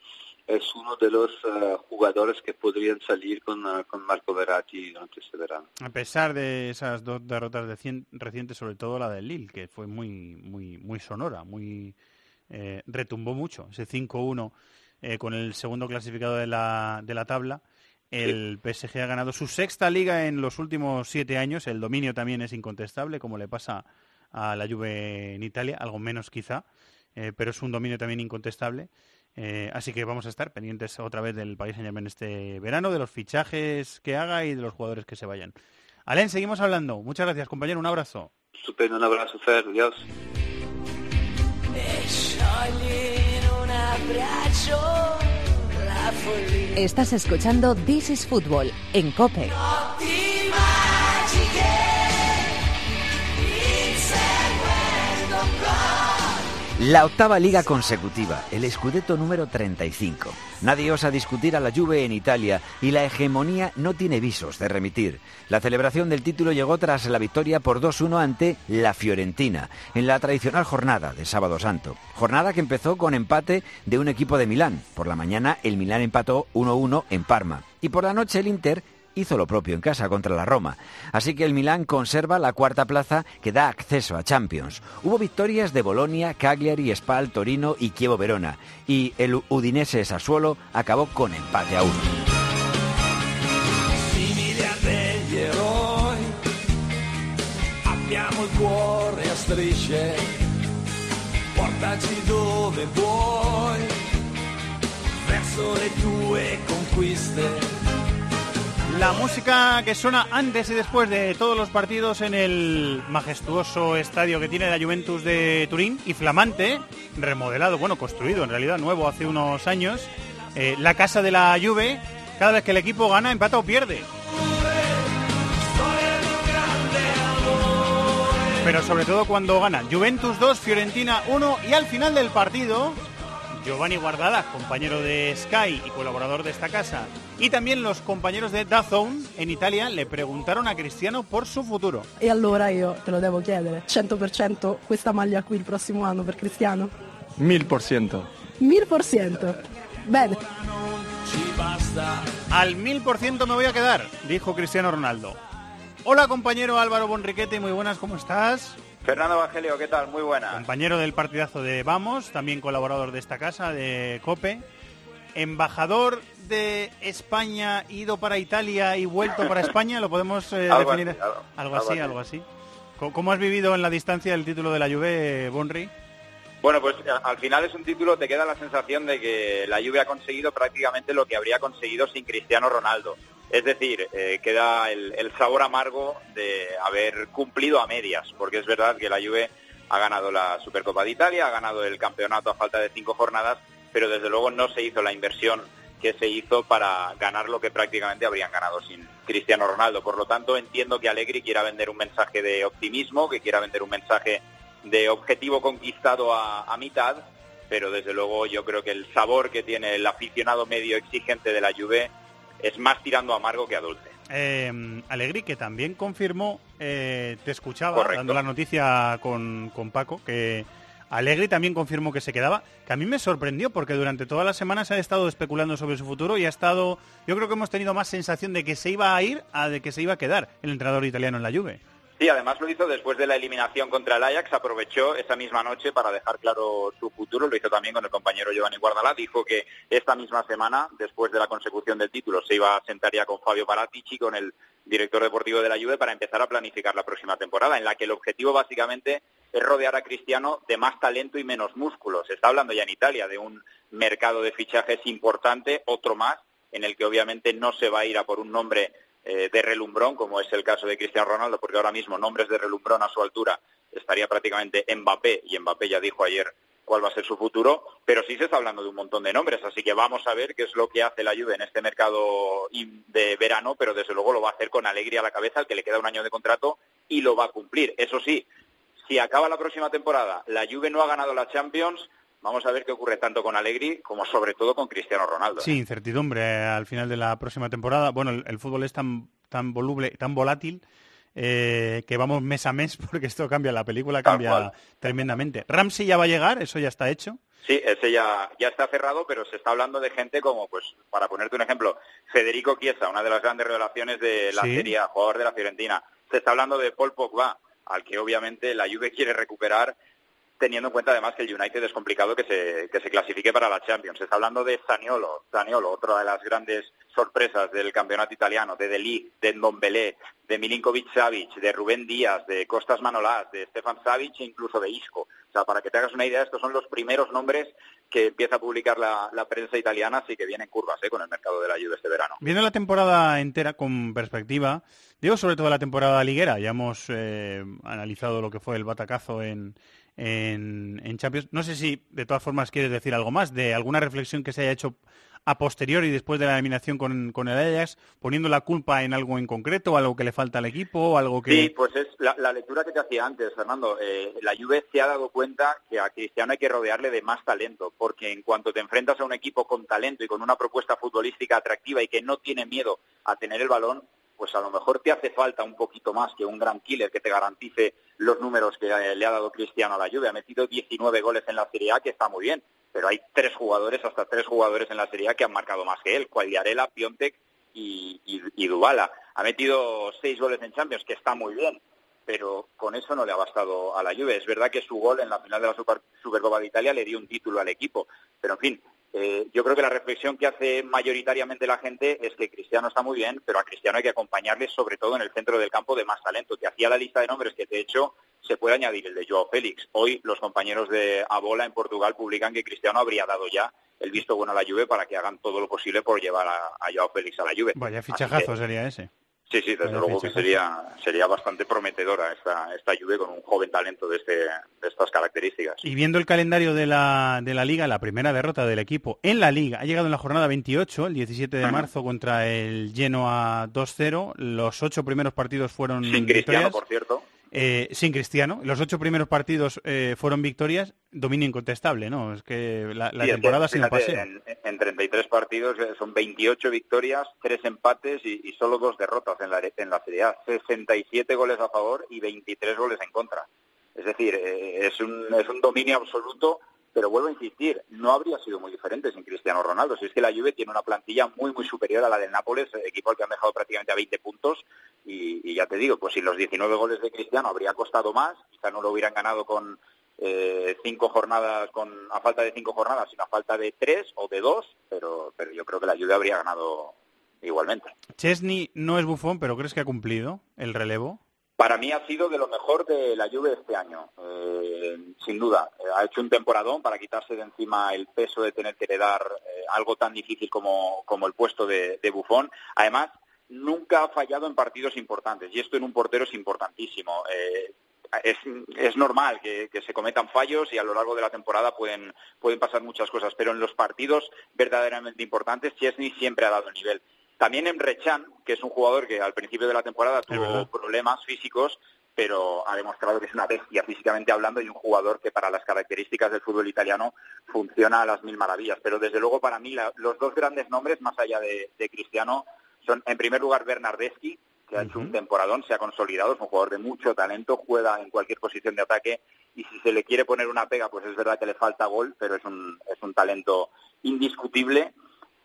Speaker 7: es uno de los eh, jugadores que podrían salir con, eh, con Marco Verratti durante este verano.
Speaker 1: A pesar de esas dos derrotas de cien- recientes, sobre todo la del Lille, que fue muy, muy, muy sonora, muy eh, retumbó mucho. Ese 5-1 eh, con el segundo clasificado de la, de la tabla. El PSG ha ganado su sexta liga en los últimos siete años. El dominio también es incontestable, como le pasa a la Juve en Italia, algo menos quizá, eh, pero es un dominio también incontestable. Eh, así que vamos a estar pendientes otra vez del País Saint Germain este verano, de los fichajes que haga y de los jugadores que se vayan. Alen, seguimos hablando. Muchas gracias, compañero. Un abrazo.
Speaker 7: Estupendo, un abrazo, Fer. Adiós.
Speaker 6: Estás escuchando This is Football en Cope.
Speaker 8: La octava liga consecutiva, el Scudetto número 35. Nadie osa discutir a la Juve en Italia y la hegemonía no tiene visos de remitir. La celebración del título llegó tras la victoria por 2-1 ante la Fiorentina en la tradicional jornada de Sábado Santo. Jornada que empezó con empate de un equipo de Milán. Por la mañana el Milán empató 1-1 en Parma y por la noche el Inter hizo lo propio en casa contra la Roma. Así que el Milán conserva la cuarta plaza que da acceso a Champions. Hubo victorias de Bolonia, Cagliari, Spal, Torino y Chievo Verona. Y el Udinese Sassuolo acabó con empate a uno.
Speaker 1: La música que suena antes y después de todos los partidos en el majestuoso estadio que tiene la Juventus de Turín y flamante, remodelado, bueno, construido en realidad, nuevo hace unos años. Eh, la casa de la Juve, cada vez que el equipo gana, empata o pierde. Pero sobre todo cuando gana Juventus 2, Fiorentina 1 y al final del partido, Giovanni Guardada, compañero de Sky y colaborador de esta casa, y también los compañeros de DAZN en Italia le preguntaron a Cristiano por su futuro.
Speaker 9: E allora io te lo devo chiedere, 100% questa maglia qui il prossimo anno per Cristiano?
Speaker 10: Mil por ciento.
Speaker 9: 1000%. Bene.
Speaker 1: Al mil por ciento me voy a quedar, dijo Cristiano Ronaldo. Hola compañero Álvaro Bonriquete, muy buenas, ¿cómo estás?
Speaker 11: Fernando Evangelio, ¿qué tal? Muy buena.
Speaker 1: Compañero del partidazo de Vamos, también colaborador de esta casa, de COPE. Embajador de España, ido para Italia y vuelto para España, ¿lo podemos eh,
Speaker 11: Algo
Speaker 1: definir?
Speaker 11: así, algo-
Speaker 1: algo así, algo así. ¿Cómo- ¿Cómo has vivido en la distancia el título de la Juve, Bonri?
Speaker 11: Bueno, pues a- al final es un título, te queda la sensación de que la Juve ha conseguido prácticamente lo que habría conseguido sin Cristiano Ronaldo. Es decir, eh, queda el, sabor amargo de haber cumplido a medias, porque es verdad que la Juve ha ganado la Supercopa de Italia, ha ganado el campeonato a falta de cinco jornadas, pero desde luego no se hizo la inversión que se hizo para ganar lo que prácticamente habrían ganado sin Cristiano Ronaldo. Por lo tanto, entiendo que Allegri quiera vender un mensaje de optimismo, que quiera vender un mensaje de objetivo conquistado a, a mitad, pero desde luego yo creo que el sabor que tiene el aficionado medio exigente de la Juve es más tirando a amargo que a dulce.
Speaker 1: Eh, Alegri, que también confirmó, eh, te escuchaba
Speaker 11: Correcto.
Speaker 1: dando la noticia con, con Paco, que Alegri también confirmó que se quedaba, que a mí me sorprendió porque durante todas las semanas se ha estado especulando sobre su futuro y ha estado, yo creo que hemos tenido más sensación de que se iba a ir a de que se iba a quedar el entrenador italiano en la Juve.
Speaker 11: Sí, además lo hizo después de la eliminación contra el Ajax, aprovechó esa misma noche para dejar claro su futuro, lo hizo también con el compañero Giovanni Guardalá, dijo que esta misma semana, después de la consecución del título, se iba a sentar ya con Fabio Paratici, con el director deportivo de la Juve, para empezar a planificar la próxima temporada, en la que el objetivo básicamente es rodear a Cristiano de más talento y menos músculos. Se está hablando ya en Italia de un mercado de fichajes importante, otro más, en el que obviamente no se va a ir a por un nombre eh, de relumbrón, como es el caso de Cristiano Ronaldo, porque ahora mismo nombres de relumbrón a su altura estaría prácticamente Mbappé, y Mbappé ya dijo ayer cuál va a ser su futuro, pero sí se está hablando de un montón de nombres, así que vamos a ver qué es lo que hace la Juve en este mercado de verano, pero desde luego lo va a hacer con alegría a la cabeza, al que le queda un año de contrato y lo va a cumplir. Eso sí, si acaba la próxima temporada, la Juve no ha ganado la Champions, vamos a ver qué ocurre tanto con Allegri como sobre todo con Cristiano Ronaldo.
Speaker 1: Sí, incertidumbre al final de la próxima temporada. Bueno, el, el fútbol es tan, tan voluble, tan volátil, eh, que vamos mes a mes porque esto cambia, la película cambia tremendamente. Ramsey ya va a llegar, eso ya está hecho.
Speaker 11: Sí, ese ya, ya está cerrado, pero se está hablando de gente como, pues, para ponerte un ejemplo, Federico Chiesa, una de las grandes revelaciones de la
Speaker 1: Sí.
Speaker 11: Serie A, jugador de la Fiorentina. Se está hablando de Paul Pogba, al que obviamente la Juve quiere recuperar, teniendo en cuenta además que el United es complicado que se, que se clasifique para la Champions. Se está hablando de Zaniolo, Zaniolo, otra de las grandes sorpresas del campeonato italiano, de Deli, de Ndombele, de Milinkovic Savic, de Rubén Díaz, de Costas Manolás, de Stefan Savic e incluso de Isco. O sea, para que te hagas una idea, estos son los primeros nombres que empieza a publicar la, la prensa italiana sí que vienen curvas ¿eh? con el mercado de la Juve este verano.
Speaker 1: Viendo la temporada entera con perspectiva, digo sobre todo la temporada liguera, ya hemos eh, analizado lo que fue el batacazo en, en, en Champions. No sé si de todas formas quieres decir algo más, de alguna reflexión que se haya hecho a posteriori después de la eliminación con, con el Ajax, poniendo la culpa en algo en concreto, algo que le falta al equipo, algo que...
Speaker 11: Sí, pues es la, lectura que te hacía antes, Fernando. Eh, la Juve se ha dado cuenta que a Cristiano hay que rodearle de más talento, porque en cuanto te enfrentas a un equipo con talento y con una propuesta futbolística atractiva y que no tiene miedo a tener el balón, pues a lo mejor te hace falta un poquito más que un gran killer que te garantice los números que eh, le ha dado Cristiano a la Juve. Ha metido 19 goles en la Serie A, que está muy bien, pero hay tres jugadores, hasta tres jugadores en la Serie A que han marcado más que él, Quagliarella, Piontek y, y, Dybala. Ha metido seis goles en Champions, que está muy bien, pero con eso no le ha bastado a la Juve. Es verdad que su gol en la final de la Super, Supercopa de Italia le dio un título al equipo, pero en fin, eh, yo creo que la reflexión que hace mayoritariamente la gente es que Cristiano está muy bien, pero a Cristiano hay que acompañarle sobre todo en el centro del campo de más talento. Te hacía la lista de nombres que te he hecho, se puede añadir el de Joao Félix. Hoy los compañeros de Abola en Portugal publican que Cristiano habría dado ya el visto bueno a la Juve para que hagan todo lo posible por llevar a, a Joao Félix a la Juve.
Speaker 1: Vaya fichajazo que... sería ese.
Speaker 11: Sí, sí, desde luego que sería, sería bastante prometedora esta, esta Juve con un joven talento de, este, de estas características.
Speaker 1: Y viendo el calendario de la, de la Liga, la primera derrota del equipo en la Liga ha llegado en la jornada 28, el 17 de marzo, contra el Genoa 2-0. Los ocho primeros partidos fueron
Speaker 11: Sin Cristiano, por cierto.
Speaker 1: Eh, sin Cristiano. Los ocho primeros partidos eh, fueron victorias, dominio incontestable, ¿no? Es que la, la
Speaker 11: sí,
Speaker 1: temporada un paseo.
Speaker 11: En, en, 33 partidos eh, son 28 victorias, 3 empates y, y, solo dos derrotas en la, en la Serie A. 67 goles a favor y 23 goles en contra. Es decir, eh, es, un, es un dominio absoluto pero vuelvo a insistir, no habría sido muy diferente sin Cristiano Ronaldo. Si es que la Juve tiene una plantilla muy, muy superior a la del Nápoles, equipo al que han dejado prácticamente a 20 puntos. Y, y ya te digo, pues si los 19 goles de Cristiano habría costado más, quizá no lo hubieran ganado con eh, cinco jornadas, con a falta de cinco jornadas, sino a falta de tres o de dos, pero, pero yo creo que la Juve habría ganado igualmente.
Speaker 1: Chesney no es bufón, pero ¿crees que ha cumplido el relevo?
Speaker 11: Para mí ha sido de lo mejor de la Juve este año, eh, sin duda. Eh, ha hecho un temporadón para quitarse de encima el peso de tener que heredar eh, algo tan difícil como, como el puesto de, de, Bufón. Además, nunca ha fallado en partidos importantes y esto en un portero es importantísimo. Es, es, normal que, que, se cometan fallos y a lo largo de la temporada pueden, pueden pasar muchas cosas, pero en los partidos verdaderamente importantes Chesney siempre ha dado el nivel. También Emre Can, que es un jugador que al principio de la temporada tuvo problemas físicos, pero ha demostrado que es una bestia físicamente hablando y un jugador que para las características del fútbol italiano funciona a las mil maravillas. Pero desde luego para mí la, los dos grandes nombres, más allá de, de, Cristiano, son en primer lugar Bernardeschi, que ha hecho un temporadón, se ha consolidado, es un jugador de mucho talento, juega en cualquier posición de ataque y si se le quiere poner una pega, pues es verdad que le falta gol, pero es un, es un talento indiscutible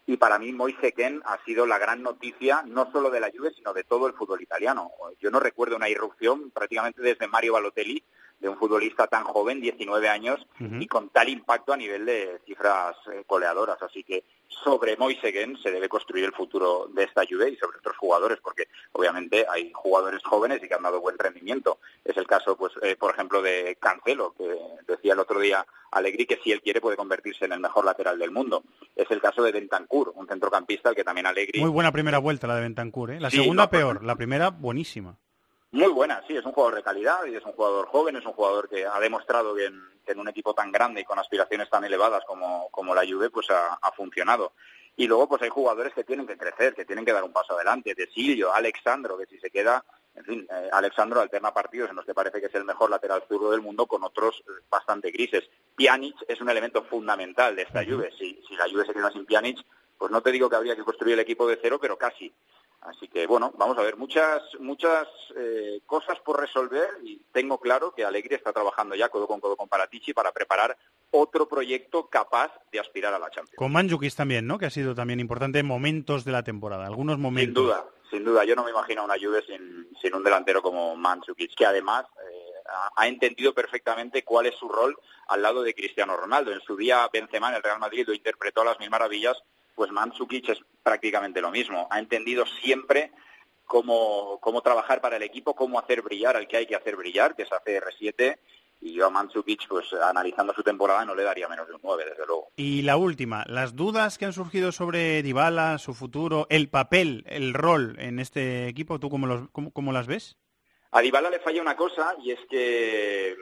Speaker 11: y para mí Moise Ken ha sido la gran noticia no solo de la Juve sino de todo el fútbol italiano. Yo no recuerdo una irrupción prácticamente desde Mario Balotelli de un futbolista tan joven, 19 años, uh -huh. y con tal impacto a nivel de cifras eh, goleadoras. Así que sobre Moise Ken se debe construir el futuro de esta Juve y sobre otros jugadores, porque obviamente hay jugadores jóvenes y que han dado buen rendimiento. Es el caso, pues, eh, por ejemplo, de Cancelo, que decía el otro día Alegri que si él quiere puede convertirse en el mejor lateral del mundo. Es el caso de Bentancur, un centrocampista al que también Alegri...
Speaker 1: Muy buena primera vuelta la de Bentancur, ¿eh? La sí, segunda no, peor, la primera buenísima.
Speaker 11: Muy buena, sí, es un jugador de calidad y es un jugador joven, es un jugador que ha demostrado que en, que en un equipo tan grande y con aspiraciones tan elevadas como, como la Juve, pues ha, ha, funcionado. Y luego pues hay jugadores que tienen que crecer, que tienen que dar un paso adelante. De Silvio, Alexandro, que si se queda, en fin, eh, Alexandro alterna partidos en los que parece que es el mejor lateral zurdo del mundo con otros eh, bastante grises. Pjanic es un elemento fundamental de esta Juve. Si, si la Juve se queda sin Pjanic, pues no te digo que habría que construir el equipo de cero, pero casi. Así que bueno, vamos a ver, muchas muchas eh, cosas por resolver y tengo claro que Alegri está trabajando ya codo con codo con Paratici para preparar otro proyecto capaz de aspirar a la Champions.
Speaker 1: Con Manjukis también, ¿no? Que ha sido también importante en momentos de la temporada, algunos momentos.
Speaker 11: Sin duda, sin duda. Yo no me imagino una Juve sin, sin un delantero como Manjukis, que además eh, ha entendido perfectamente cuál es su rol al lado de Cristiano Ronaldo. En su día Benzema en el Real Madrid lo interpretó a las mil maravillas pues Mandzukic es prácticamente lo mismo. Ha entendido siempre cómo, cómo trabajar para el equipo, cómo hacer brillar al que hay que hacer brillar, que es ACR7, y yo a Mandzukic, pues analizando su temporada, no le daría menos de un 9, desde luego.
Speaker 1: Y la última, las dudas que han surgido sobre Dybala, su futuro, el papel, el rol en este equipo, ¿tú cómo, los, cómo, cómo las ves?
Speaker 11: A Dybala le falla una cosa y es que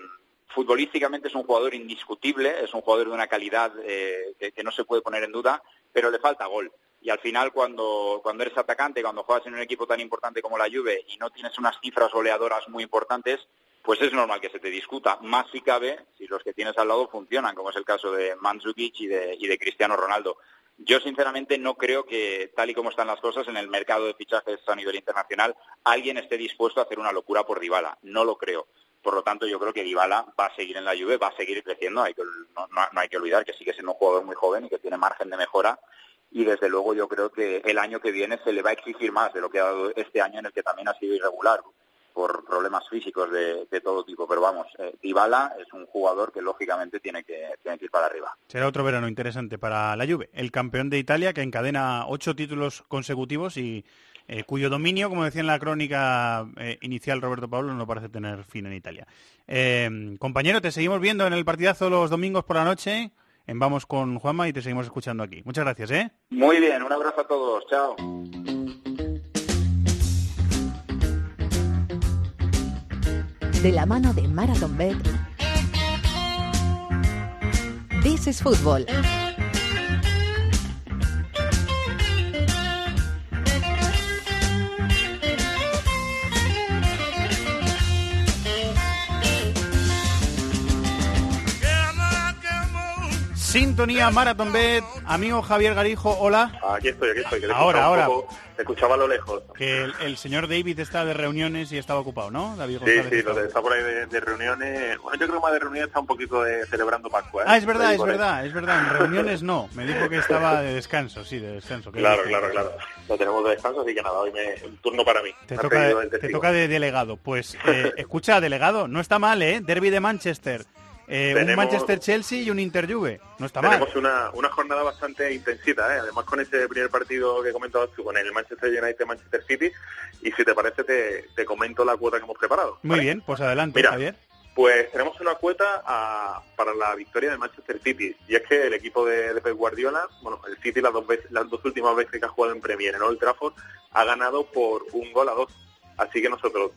Speaker 11: futbolísticamente es un jugador indiscutible, es un jugador de una calidad eh, que, no se puede poner en duda, pero le falta gol. Y al final, cuando, cuando eres atacante, cuando juegas en un equipo tan importante como la Juve y no tienes unas cifras goleadoras muy importantes, pues es normal que se te discuta. Más si cabe si los que tienes al lado funcionan, como es el caso de Mandzukic y de, y de Cristiano Ronaldo. Yo sinceramente no creo que, tal y como están las cosas en el mercado de fichajes a nivel internacional, alguien esté dispuesto a hacer una locura por Dybala. No lo creo. Por lo tanto, yo creo que Dybala va a seguir en la Juve, va a seguir creciendo. Hay que, no, hay que olvidar que sigue siendo un jugador muy joven y que tiene margen de mejora. Y desde luego yo creo que el año que viene se le va a exigir más de lo que ha dado este año en el que también ha sido irregular por problemas físicos de, de todo tipo. Pero vamos, eh, Dybala es un jugador que lógicamente tiene que, tiene que ir para arriba.
Speaker 1: Será otro verano interesante para la Juve. El campeón de Italia que encadena ocho títulos consecutivos y eh, cuyo dominio, como decía en la crónica eh, inicial Roberto Pablo, no parece tener fin en Italia. Eh, compañero, te seguimos viendo en el partidazo los domingos por la noche. En Vamos con Juanma y te seguimos escuchando aquí. Muchas gracias, ¿eh?
Speaker 11: Muy bien, un abrazo a todos. Chao.
Speaker 6: De la mano de Marathon Bet, This is Football.
Speaker 1: Sintonía Marathon Bet, amigo Javier Garijo, hola.
Speaker 10: Aquí estoy, aquí estoy. Que
Speaker 1: ahora, ahora.
Speaker 10: Poco, te escuchaba a lo lejos.
Speaker 1: Que el, el, señor David está de reuniones y estaba ocupado, ¿no? David
Speaker 10: sí, sí, de, está por ahí de, de, reuniones. Bueno, yo creo que más de reuniones está un poquito de, celebrando Pascua. ¿eh?
Speaker 1: Ah, es verdad, es verdad, ahí. es verdad. En reuniones no. Me dijo que estaba de descanso, sí, de descanso.
Speaker 10: Claro, claro, claro. Lo tenemos de descanso, así que nada, hoy me, un turno para mí.
Speaker 1: Te, toca de, te toca de delegado. Pues, eh, escucha, delegado, no está mal, ¿eh? Derby de Manchester. Eh, tenemos, un Manchester-Chelsea y un Inter-Juve. No está
Speaker 10: tenemos
Speaker 1: mal.
Speaker 10: Tenemos una, una jornada bastante intensita, ¿eh? además con ese primer partido que comentabas tú, con el Manchester United-Manchester City. Y si te parece, te, te, comento la cuota que hemos preparado.
Speaker 1: Muy ¿vale? bien, pues adelante,
Speaker 10: Mira,
Speaker 1: Javier.
Speaker 10: Pues tenemos una cuota a, para la victoria de Manchester City. Y es que el equipo de, de Pep Guardiola, bueno, el City las dos, veces, las dos últimas veces que ha jugado en Premier en Old Trafford, ha ganado por un gol a dos. Así que nosotros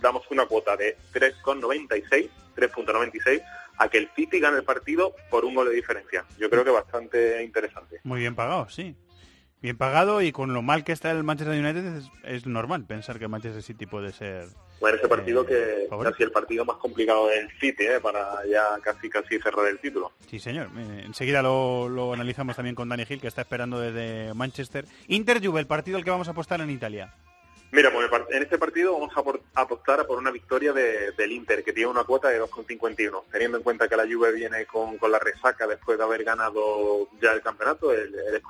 Speaker 10: damos una cuota de 3,96, 3.96 a que el City gane el partido por un gol de diferencia. Yo creo que bastante interesante.
Speaker 1: Muy bien pagado, sí. Bien pagado y con lo mal que está el Manchester United es, es normal pensar que Manchester City puede ser.
Speaker 10: Bueno, ese partido
Speaker 1: eh,
Speaker 10: que
Speaker 1: favorito.
Speaker 10: casi el partido más complicado del City, ¿eh? para ya casi casi cerrar el título.
Speaker 1: Sí, señor. Eh, enseguida lo, lo, analizamos también con Dani Gil, que está esperando desde Manchester. Inter Juve, el partido al que vamos a apostar en Italia.
Speaker 10: Mira, pues en este partido vamos a apostar por una victoria de, del Inter, que tiene una cuota de 2,51, teniendo en cuenta que la Juve viene con, la resaca después de haber ganado ya el campeonato, el, el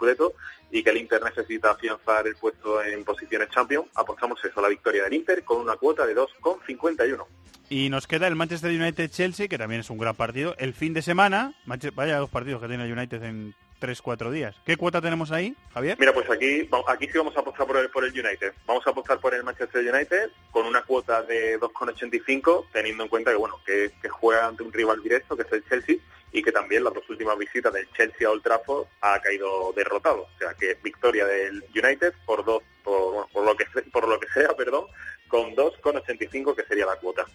Speaker 10: y que el Inter necesita afianzar el puesto en posiciones Champions, apostamos eso, la victoria del Inter con una cuota de 2,51.
Speaker 1: Y nos queda el Manchester United-Chelsea, que también es un gran partido, el fin de semana, vaya dos partidos que tiene United en tres, cuatro días. ¿Qué cuota tenemos ahí, Javier?
Speaker 10: Mira, pues aquí, aquí sí vamos a apostar por el, por el United. Vamos a apostar por el Manchester United con una cuota de 2,85, teniendo en cuenta que, bueno, que, juega ante un rival directo, que es el Chelsea, y que también las dos últimas visitas del Chelsea a Old Trafford ha caído derrotado. O sea, que victoria del United por dos, por, bueno, por, lo, que, por lo que sea, perdón, con 2,85 que sería la cuota.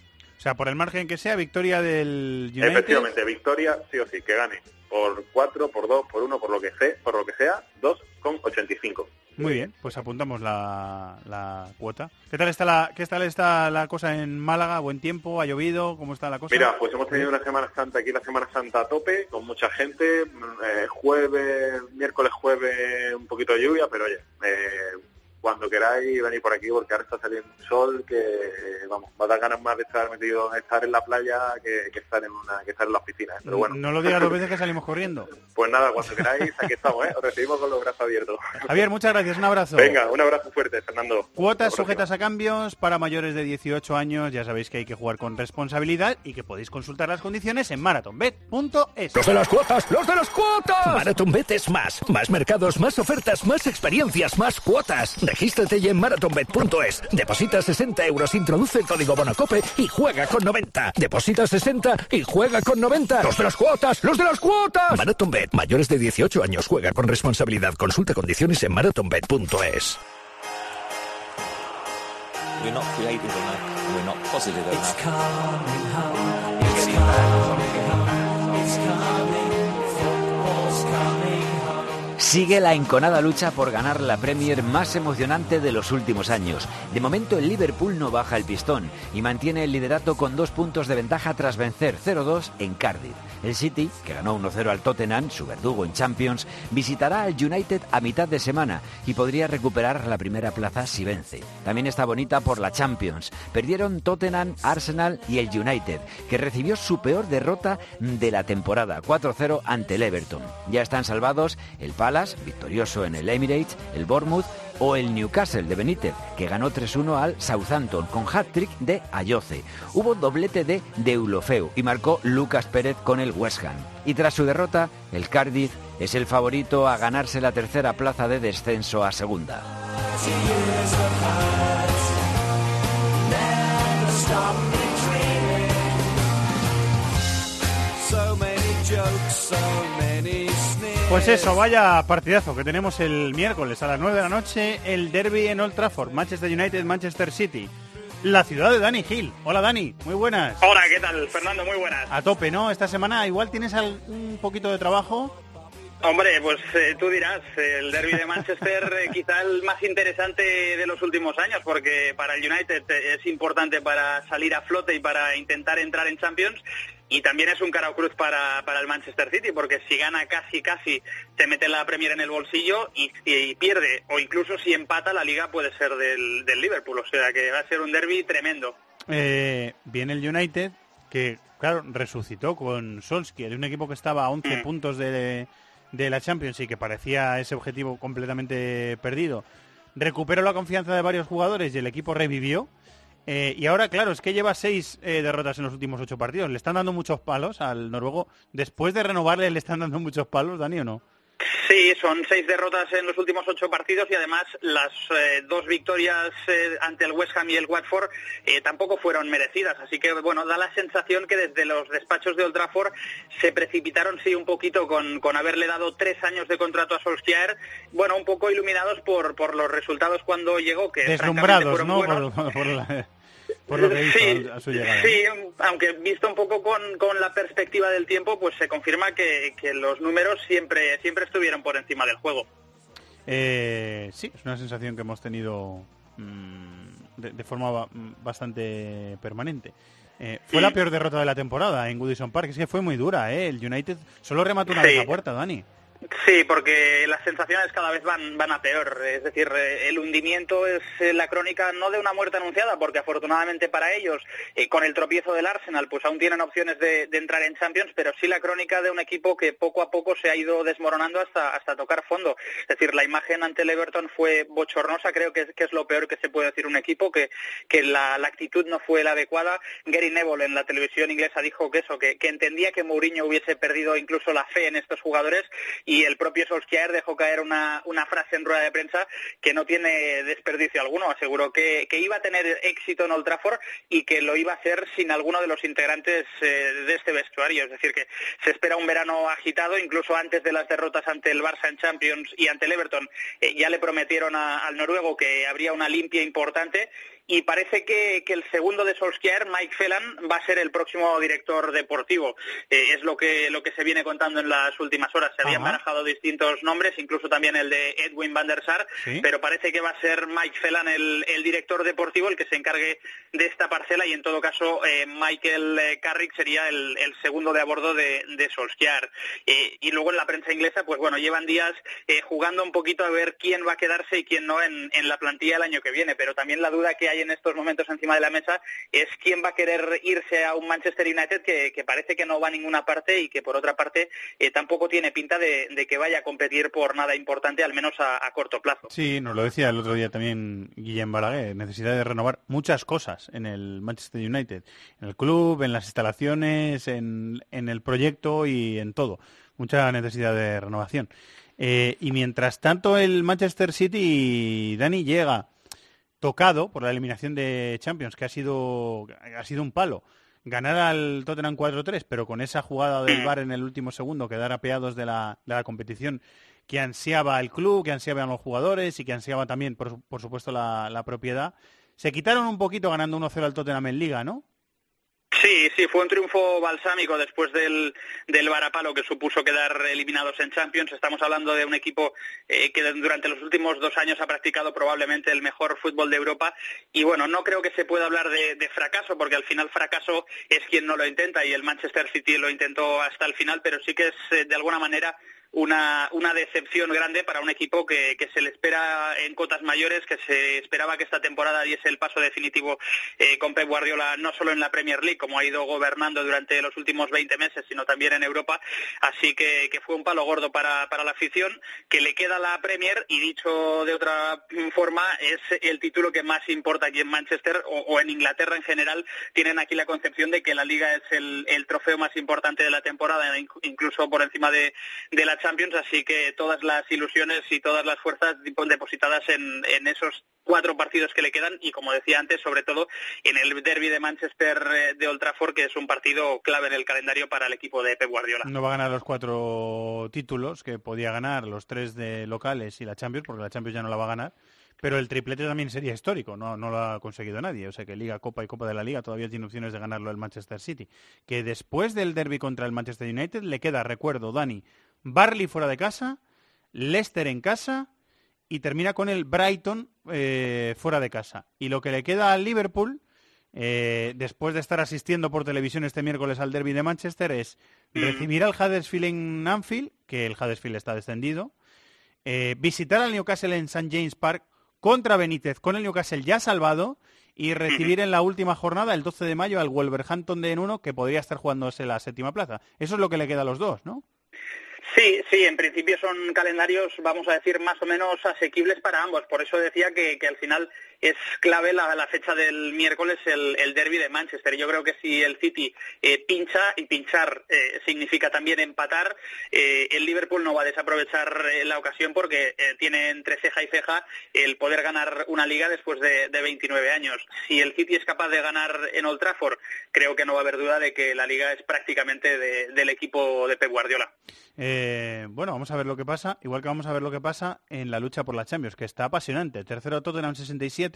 Speaker 1: O sea, por el margen que sea, victoria del United.
Speaker 10: Efectivamente, victoria sí o sí, que gane por 4, por 2, por 1, por lo que sea, por lo que sea, 2,85.
Speaker 1: Muy bien, pues apuntamos la, la, cuota. ¿Qué tal está la qué tal está la cosa en Málaga? ¿Buen tiempo? ¿Ha llovido? ¿Cómo está la cosa?
Speaker 10: Mira, pues hemos tenido una Semana Santa aquí, la Semana Santa a tope, con mucha gente. Eh, jueves, miércoles, jueves, un poquito de lluvia, pero oye, eh, cuando queráis venir por aquí porque ahora está saliendo un sol que vamos va a dar ganas más de estar metido estar en la playa que, que estar en una que estar en las piscinas pero bueno.
Speaker 1: no lo digas dos veces que salimos corriendo.
Speaker 10: Pues nada cuando queráis aquí estamos ¿eh? os recibimos con los brazos abiertos.
Speaker 1: Javier muchas gracias un abrazo.
Speaker 10: Venga un abrazo fuerte Fernando.
Speaker 1: Cuotas sujetas a cambios para mayores de 18 años. Ya sabéis que hay que jugar con responsabilidad y que podéis consultar las condiciones en marathonbet.es
Speaker 12: los de las cuotas los de las cuotas. Marathonbet es más más mercados más ofertas más experiencias más cuotas Regístrate ya en marathonbet.es. Deposita 60 euros, introduce el código Bonacope y juega con 90. Deposita 60 y juega con 90. ¡Los de las cuotas! ¡Los de las cuotas! Marathonbet. Mayores de 18 años. Juega con responsabilidad. Consulta condiciones en marathonbet.es.
Speaker 13: We're not creative enough. We're not positive enough.
Speaker 8: Sigue la enconada lucha por ganar la Premier más emocionante de los últimos años. De momento el Liverpool no baja el pistón y mantiene el liderato con dos puntos de ventaja tras vencer 0-2 en Cardiff. El City, que ganó 1-0 al Tottenham, su verdugo en Champions, visitará al United a mitad de semana y podría recuperar la primera plaza si vence. También está bonita por la Champions. Perdieron Tottenham, Arsenal y el United, que recibió su peor derrota de la temporada, 4-0 ante el Everton. Ya están salvados el Palace, victorioso en el Emirates, el Bournemouth o el Newcastle de Benítez, que ganó 3-1 al Southampton con hat-trick de Ayoce. Hubo doblete de Deulofeu y marcó Lucas Pérez con el West Ham. Y tras su derrota, el Cardiff es el favorito a ganarse la tercera plaza de descenso a segunda.
Speaker 1: Pues eso, vaya partidazo que tenemos el miércoles a las 9 de la noche, el derby en Old Trafford, Manchester United, Manchester City. La ciudad de Dani Gil. Hola Dani, muy buenas.
Speaker 14: Hola, ¿qué tal, Fernando? Muy buenas.
Speaker 1: A tope, ¿no? Esta semana igual tienes un poquito de trabajo.
Speaker 14: Hombre, pues eh, tú dirás, el derby de Manchester eh, quizá el más interesante de los últimos años, porque para el United eh, es importante para salir a flote y para intentar entrar en Champions, y también es un cara o cruz para, para el Manchester City, porque si gana casi, casi, se mete la Premier en el bolsillo y, y pierde, o incluso si empata, la liga puede ser del, del Liverpool, o sea que va a ser un derby tremendo.
Speaker 1: Eh, viene el United, que claro, resucitó con Solskjaer, un equipo que estaba a 11
Speaker 14: Mm.
Speaker 1: puntos de, de la Champions y que parecía ese objetivo completamente perdido. Recuperó la confianza de varios jugadores y el equipo revivió. Eh, y ahora, claro, es que lleva seis eh, derrotas en los últimos ocho partidos. Le están dando muchos palos al noruego. Después de renovarle, ¿le están dando muchos palos, Dani, o no?
Speaker 14: Sí, son seis derrotas en los últimos ocho partidos y además las eh, dos victorias eh, ante el West Ham y el Watford eh, tampoco fueron merecidas. Así que, bueno, da la sensación que desde los despachos de Old Trafford se precipitaron, sí, un poquito con, con haberle dado tres años de contrato a Solskjaer, bueno, un poco iluminados por, por los resultados cuando llegó, que
Speaker 1: Deslumbrados, ¿no? Por, por la- por lo que hizo
Speaker 14: Sí,
Speaker 1: a su llegada.
Speaker 14: Sí, aunque visto un poco con, con la perspectiva del tiempo, pues se confirma que, que los números siempre, siempre estuvieron por encima del juego.
Speaker 1: Eh, sí, es una sensación que hemos tenido mm, de, de forma ba- bastante permanente. Eh, fue la peor derrota de la temporada en Goodison Park. Es que fue muy dura, ¿eh? El United solo remató una
Speaker 14: Sí.
Speaker 1: vez a puerta, Dani.
Speaker 14: Sí, porque las sensaciones cada vez van, van a peor. Es decir, eh, el hundimiento es eh, la crónica no de una muerte anunciada, porque afortunadamente para ellos, eh, con el tropiezo del Arsenal, pues aún tienen opciones de, entrar en Champions, pero sí la crónica de un equipo que poco a poco se ha ido desmoronando hasta, hasta tocar fondo. Es decir, la imagen ante el Everton fue bochornosa, creo que es, que es lo peor que se puede decir un equipo, que, que la, la actitud no fue la adecuada. Gary Neville en la televisión inglesa dijo que eso, que, entendía que Mourinho hubiese perdido incluso la fe en estos jugadores el propio Solskjaer dejó caer una, frase en rueda de prensa que no tiene desperdicio alguno. Aseguró que, iba a tener éxito en Old Trafford y que lo iba a hacer sin alguno de los integrantes eh, de este vestuario. Es decir, que se espera un verano agitado, incluso antes de las derrotas ante el Barça en Champions y ante el Everton. eh, ya le prometieron al noruego que habría una limpia importante y parece que, que el segundo de Solskjaer, Mike Phelan, va a ser el próximo director deportivo. Eh, es lo que, lo que se viene contando en las últimas horas. Se habían
Speaker 1: Ajá.
Speaker 14: barajado distintos nombres, incluso también el de Edwin van der Sar,
Speaker 1: Sí.
Speaker 14: pero parece que va a ser Mike Phelan el, el director deportivo el que se encargue de esta parcela y en todo caso eh, Michael eh, Carrick sería el, el segundo de a bordo de, de Solskjaer. Eh, y luego en la prensa inglesa, pues bueno, llevan días eh, jugando un poquito a ver quién va a quedarse y quién no en, en la plantilla el año que viene, pero también la duda que hay en estos momentos encima de la mesa es quién va a querer irse a un Manchester United que, parece que no va a ninguna parte y que por otra parte eh, tampoco tiene pinta de, que vaya a competir por nada importante, al menos a, corto plazo.
Speaker 1: Sí, nos lo decía el otro día también Guillem Balaguer, necesidad de renovar muchas cosas en el Manchester United, en el club, en las instalaciones, en, en el proyecto y en todo. mucha necesidad de renovación. Eh, y mientras tanto el Manchester City, Dani, llega tocado por la eliminación de Champions, que ha sido, ha sido un palo. Ganar al Tottenham 4-3, pero con esa jugada del VAR en el último segundo, quedar apeados de la, de la competición que ansiaba el club, que ansiaban los jugadores y que ansiaba también, por, por supuesto, la, la propiedad. Se quitaron un poquito ganando 1-0 al Tottenham en Liga, ¿no?
Speaker 14: Sí, sí, fue un triunfo balsámico después del, del varapalo que supuso quedar eliminados en Champions. Estamos hablando de un equipo eh, que durante los últimos dos años ha practicado probablemente el mejor fútbol de Europa. Y bueno, no creo que se pueda hablar de, de fracaso, porque al final fracaso es quien no lo intenta y el Manchester City lo intentó hasta el final, pero sí que es eh, de alguna manera una, una decepción grande para un equipo que, que se le espera en cotas mayores, que se esperaba que esta temporada diese el paso definitivo eh, con Pep Guardiola, no solo en la Premier League, como ha ido gobernando durante los últimos 20 meses, sino también en Europa. Así que, que fue un palo gordo para, para la afición, que le queda la Premier y dicho de otra forma, es el título que más importa aquí en Manchester o, en Inglaterra en general. Tienen aquí la concepción de que la Liga es el, trofeo más importante de la temporada, inc- incluso por encima de, de la Champions, así que todas las ilusiones y todas las fuerzas depositadas en, esos cuatro partidos que le quedan y como decía antes, sobre todo en el derby de Manchester eh, de Old Trafford, que es un partido clave en el calendario para el equipo de Pep Guardiola.
Speaker 1: No va a ganar los cuatro títulos que podía ganar, los tres de locales y la Champions, porque la Champions ya no la va a ganar. Pero el triplete también sería histórico, no lo ha conseguido nadie. O sea que Liga, Copa y Copa de la Liga todavía tiene opciones de ganarlo el Manchester City. Que después del derby contra el Manchester United le queda, recuerdo, Dani, Barley fuera de casa, Leicester en casa y termina con el Brighton eh, fuera de casa. Y lo que le queda al Liverpool, eh, después de estar asistiendo por televisión este miércoles al derby de Manchester, es recibir al Huddersfield en Anfield, que el Huddersfield está descendido, eh, visitar al Newcastle en St. James Park contra Benítez, con el Newcastle ya salvado, y recibir en la última jornada, el 12 de mayo, al Wolverhampton de en uno, que podría estar jugándose la séptima plaza. Eso es lo que le queda a los dos, ¿no?
Speaker 14: Sí, sí, en principio son calendarios, vamos a decir, más o menos asequibles para ambos. Por eso decía que, que al final es clave la, fecha del miércoles, el, derby de Manchester. Yo creo que si el City eh, pincha, y pinchar eh, significa también empatar, eh, el Liverpool no va a desaprovechar eh, la ocasión porque tiene entre ceja y ceja el poder ganar una liga después de, de 29 años. Si el City es capaz de ganar en Old Trafford, creo que no va a haber duda de que la liga es prácticamente de- del equipo de Pep Guardiola.
Speaker 1: Eh, bueno, vamos a ver lo que pasa, igual que vamos a ver lo que pasa en la lucha por la Champions, que está apasionante. Tercero Tottenham 67,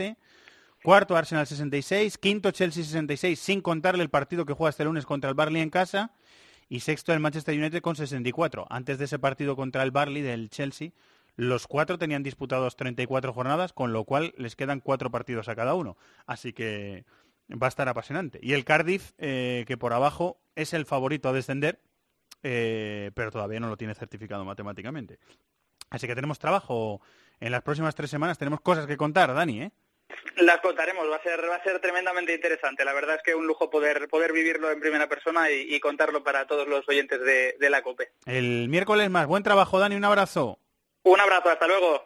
Speaker 1: cuarto Arsenal 66, quinto Chelsea 66, sin contarle el partido que juega este lunes contra el Barley en casa, y sexto el Manchester United con 64. Antes de ese partido contra el Barley del Chelsea, los cuatro tenían disputados 34 jornadas, con lo cual les quedan cuatro partidos a cada uno. Así que va a estar apasionante. Y el Cardiff, eh, que por abajo es el favorito a descender, eh, pero todavía no lo tiene certificado matemáticamente. Así que tenemos trabajo. En las próximas tres semanas tenemos cosas que contar, Dani, ¿eh?
Speaker 14: Las contaremos, va a ser va a ser tremendamente interesante. La verdad es que un lujo poder poder vivirlo en primera persona y, y contarlo para todos los oyentes de, de la COPE.
Speaker 1: El miércoles más. Buen trabajo, Dani. Un abrazo.
Speaker 14: Un abrazo, hasta luego.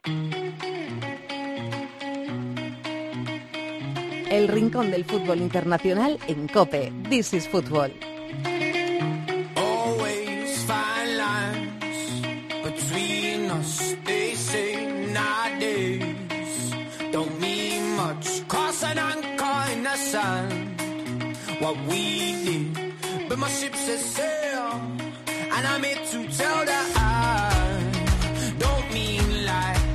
Speaker 6: El rincón del fútbol internacional en Cope. This is Football.
Speaker 15: What we but my ship and to tell I don't mean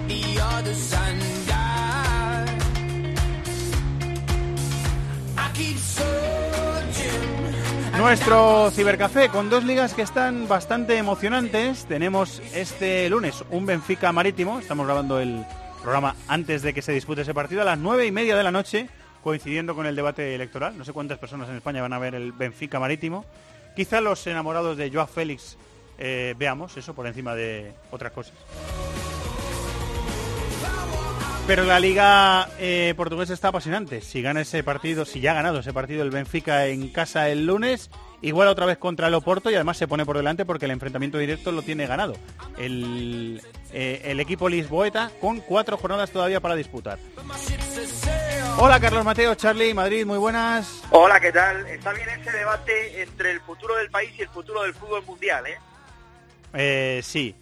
Speaker 15: the and I. Keep.
Speaker 1: Nuestro cibercafé con dos ligas que están bastante emocionantes. Tenemos este lunes un Benfica Marítimo. Estamos grabando el programa antes de que se dispute ese partido a las nueve y media de la noche, coincidiendo con el debate electoral. No sé cuántas personas en España van a ver el Benfica Marítimo. Quizá los enamorados de Joao Félix eh, veamos eso por encima de otras cosas. Pero la liga eh, portuguesa está apasionante. Si gana ese partido, si ya ha ganado ese partido el Benfica en casa el lunes, igual otra vez contra el Oporto y además se pone por delante porque el enfrentamiento directo lo tiene ganado. El, eh, el equipo lisboeta con cuatro jornadas todavía para disputar. Hola Carlos Mateo, Charlie, Madrid, muy buenas.
Speaker 16: Hola, ¿qué tal? Está bien ese debate entre el futuro del país y el futuro del fútbol mundial, ¿eh?
Speaker 1: Eh, sí.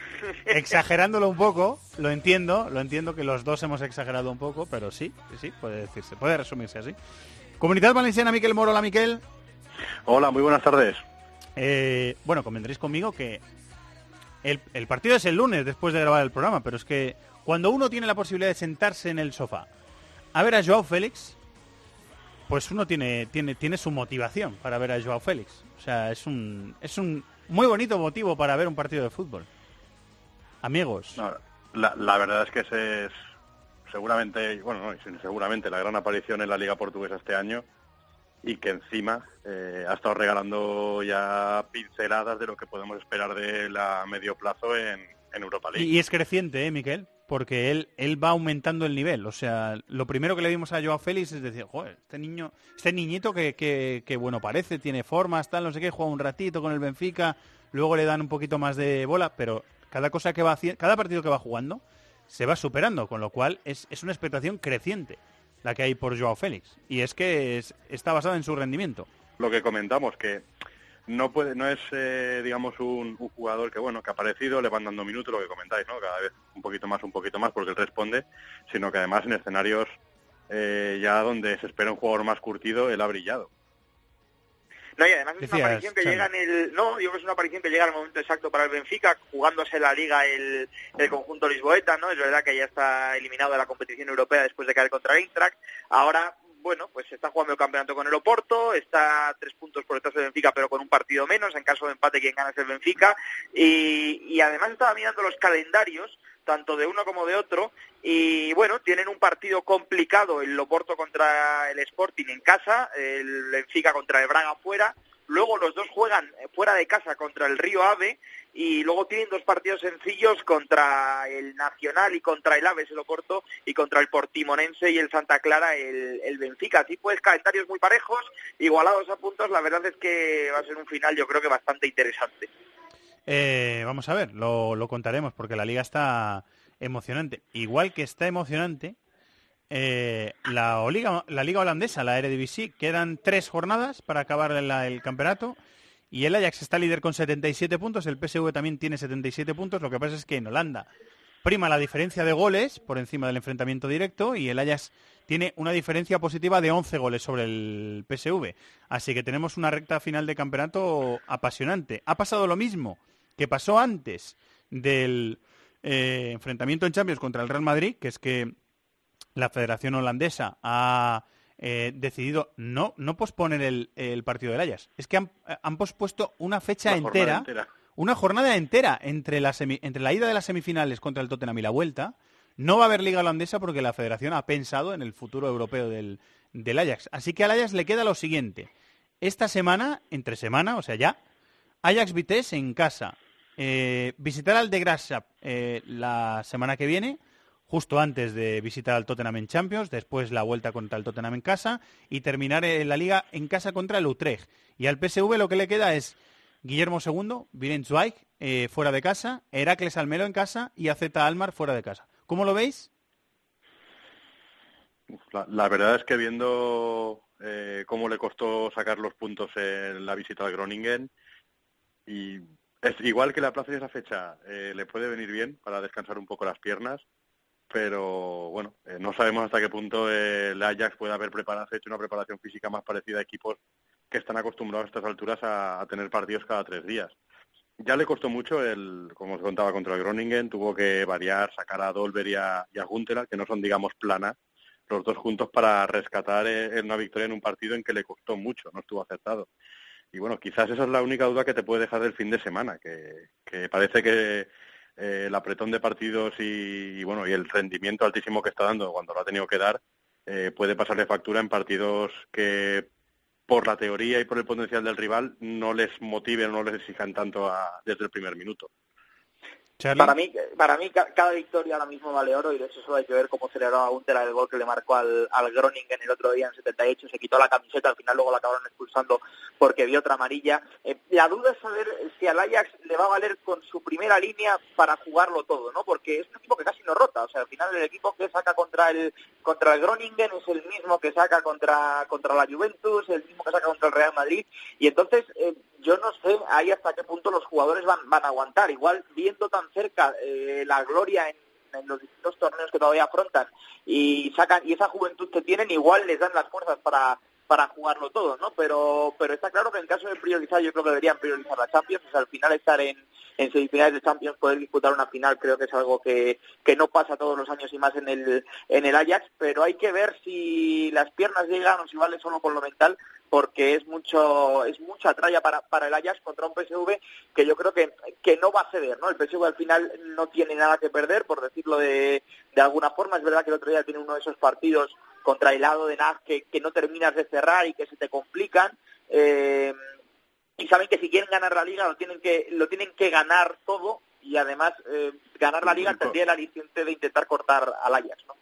Speaker 1: Exagerándolo un poco, lo entiendo, lo entiendo que los dos hemos exagerado un poco, pero sí, sí, puede decirse, puede resumirse así. Comunidad Valenciana, Miquel Moro, hola Miquel.
Speaker 16: Hola, muy buenas tardes.
Speaker 1: Eh, bueno, convendréis conmigo que el, el partido es el lunes después de grabar el programa, pero es que cuando uno tiene la posibilidad de sentarse en el sofá a ver a Joao Félix, pues uno tiene, tiene, tiene su motivación para ver a Joao Félix. O sea, es un, es un muy bonito motivo para ver un partido de fútbol. Amigos.
Speaker 16: No, la, la verdad es que ese es seguramente, bueno, no, seguramente la gran aparición en la Liga Portuguesa este año y que encima eh, ha estado regalando ya pinceladas de lo que podemos esperar de la medio plazo en, en Europa League.
Speaker 1: Y, y es creciente, ¿eh, Miquel? Porque él, él va aumentando el nivel. O sea, lo primero que le vimos a Joao Félix es decir, joder, este niño, este niñito que, que, que bueno parece, tiene formas, tal, no sé qué, juega un ratito con el Benfica, luego le dan un poquito más de bola, pero cada cosa que va haciendo, cada partido que va jugando, se va superando, con lo cual es, es una expectación creciente la que hay por Joao Félix. Y es que es- está basada en su rendimiento.
Speaker 16: Lo que comentamos, que no puede, no es, eh, digamos, un, un jugador que, bueno, que ha aparecido, le van dando minutos, lo que comentáis, ¿no? Cada vez un poquito más, un poquito más, porque él responde, sino que además en escenarios eh, ya donde se espera un jugador más curtido, él ha brillado.
Speaker 17: No, y además es
Speaker 16: Decías,
Speaker 17: una aparición que llega en el... No, digo que es una aparición que llega al momento exacto para el Benfica, jugándose la Liga el, el conjunto lisboeta, ¿no? Es verdad que ya está eliminado de la competición europea después de caer contra el Eintracht. Ahora, bueno, pues está jugando el campeonato con el Oporto, está tres puntos por detrás del Benfica, pero con un partido menos. En caso de empate, quien gana es el Benfica. Y, y además estaba mirando los calendarios tanto de uno como de otro, y bueno, tienen un partido complicado, el Loporto contra el Sporting en casa, el Benfica contra el Braga fuera, luego los dos juegan eh, fuera de casa contra el Río Ave, y luego tienen dos partidos sencillos contra el Nacional y contra el Aves, el Oporto, y contra el Portimonense y el Santa Clara, el, el Benfica. Así pues, calendarios muy parejos, igualados a puntos, la verdad es que va a ser un final yo creo que bastante interesante.
Speaker 1: Eh, vamos a ver, lo, lo contaremos porque la liga está emocionante. Igual que está emocionante eh, la, liga, la liga holandesa, la Eredivisie, quedan tres jornadas para acabar el campeonato y el Ajax está líder con 77 puntos, el PSV también tiene 77 puntos, lo que pasa es que en Holanda prima la diferencia de goles por encima del enfrentamiento directo y el Ajax tiene una diferencia positiva de 11 goles sobre el PSV. Así que tenemos una recta final de campeonato apasionante. Ha pasado lo mismo que pasó antes del eh, enfrentamiento en Champions contra el Real Madrid, que es que la Federación Holandesa ha eh, decidido no, no posponer el, el partido del Ajax. Es que han, han pospuesto una fecha
Speaker 16: Una
Speaker 1: entera,
Speaker 16: entera.
Speaker 1: una jornada entera entre la, semi- entre la ida de las semifinales contra el Tottenham y la vuelta. No va a haber liga holandesa porque la Federación ha pensado en el futuro europeo del, del Ajax. Así que al Ajax le queda lo siguiente. Esta semana, entre semana, o sea ya, Ajax Vitesse en casa. Eh, visitar al de Graafschap eh, la semana que viene, justo antes de visitar al Tottenham en Champions, después la vuelta contra el Tottenham en casa y terminar eh, la liga en casa contra el Utrecht. Y al PSV lo que le queda es Guillermo II, Viren Zweig eh, fuera de casa, Heracles Almelo en casa y AZ Almar fuera de casa. ¿Cómo lo veis?
Speaker 16: La, la verdad es que viendo eh, cómo le costó sacar los puntos en la visita al Groningen, y es igual que la plaza de esa fecha eh, le puede venir bien para descansar un poco las piernas, pero bueno, eh, no sabemos hasta qué punto el Ajax puede haber preparado, hecho una preparación física más parecida a equipos que están acostumbrados a estas alturas a, tener partidos cada tres días. Ya le costó mucho, el, como os contaba, contra el Groningen, tuvo que variar, sacar a Dolber y a, y que no son, digamos, planas, los dos juntos para rescatar eh, una victoria en un partido en que le costó mucho, no estuvo acertado. Y bueno, quizás esa es la única duda que te puede dejar del fin de semana, que, que parece que eh, el apretón de partidos y, bueno y el rendimiento altísimo que está dando cuando lo ha tenido que dar eh, puede pasarle factura en partidos que por la teoría y por el potencial del rival no les motiven o no les exijan tanto a- desde el primer minuto.
Speaker 17: Para mí, para mí ca- cada victoria ahora mismo vale oro y de hecho solo hay que ver cómo celebraba Gunther el gol que le marcó al, al Groningen el otro día en 78, se quitó la camiseta, al final luego la acabaron expulsando porque vio otra amarilla. Eh, la duda es saber si al Ajax le va a valer con su primera línea para jugarlo todo, ¿no? Porque es un equipo que casi no rota, o sea, al final el equipo que saca contra el contra el Groningen es el mismo que saca contra contra la Juventus, el mismo que saca contra el Real Madrid y entonces eh,
Speaker 18: yo no sé ahí hasta qué punto los jugadores van, van a aguantar. Igual viendo tan cerca eh, la gloria en, en los distintos torneos que todavía afrontan y sacan y esa juventud que tienen, igual les dan las fuerzas para para jugarlo todo, ¿no? Pero pero está claro que en caso de priorizar, yo creo que deberían priorizar la Champions, al final estar en, en semifinales de Champions, poder disputar una final, creo que es algo que, que no pasa todos los años y más en el, en el Ajax, pero hay que ver si las piernas llegan o si vale solo por lo mental, porque es mucho es mucha tralla para, para el Ajax contra un PSV que yo creo que, que no va a ceder, ¿no? El PSV al final no tiene nada que perder, por decirlo de, de alguna forma, es verdad que el otro día tiene uno de esos partidos contra el lado de Naz que, que no terminas de cerrar y que se te complican. Eh, y saben que si quieren ganar la liga lo tienen que lo tienen que ganar todo y además eh, ganar la liga tendría el aliciente de intentar cortar al Ajax, ¿no?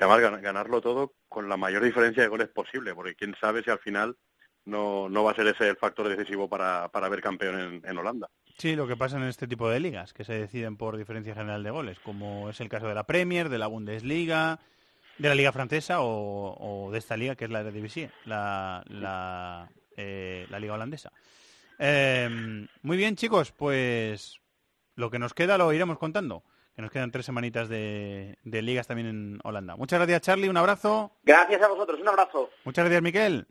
Speaker 16: Y además gan- ganarlo todo con la mayor diferencia de goles posible, porque quién sabe si al final no, no va a ser ese el factor decisivo para, para ver campeón en, en Holanda.
Speaker 1: Sí, lo que pasa en este tipo de ligas, que se deciden por diferencia general de goles, como es el caso de la Premier, de la Bundesliga, de la Liga Francesa o, o de esta liga que es la Eredivisie, la, la, eh, la Liga Holandesa. Eh, muy bien, chicos, pues lo que nos queda lo iremos contando, que nos quedan tres semanitas de, de ligas también en Holanda. Muchas gracias, Charlie, un abrazo.
Speaker 18: Gracias a vosotros, un abrazo.
Speaker 1: Muchas gracias, Miquel.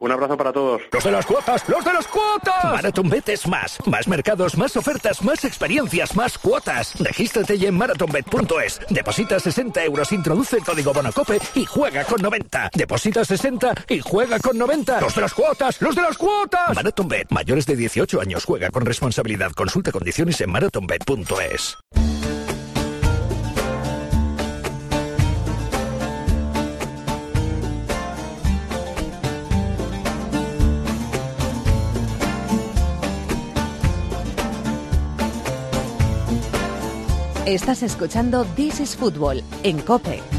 Speaker 16: Un abrazo para todos.
Speaker 12: ¡Los de las cuotas! ¡Los de las cuotas! MarathonBet es más. Más mercados, más ofertas, más experiencias, más cuotas. Regístrate ya en marathonbet.es. Deposita 60 euros, introduce el código Bonacope y juega con 90. Deposita 60 y juega con 90. ¡Los de las cuotas! ¡Los de las cuotas! MarathonBet. Mayores de 18 años. Juega con responsabilidad. Consulta condiciones en marathonbet.es.
Speaker 6: Estás escuchando This is Football en Cope.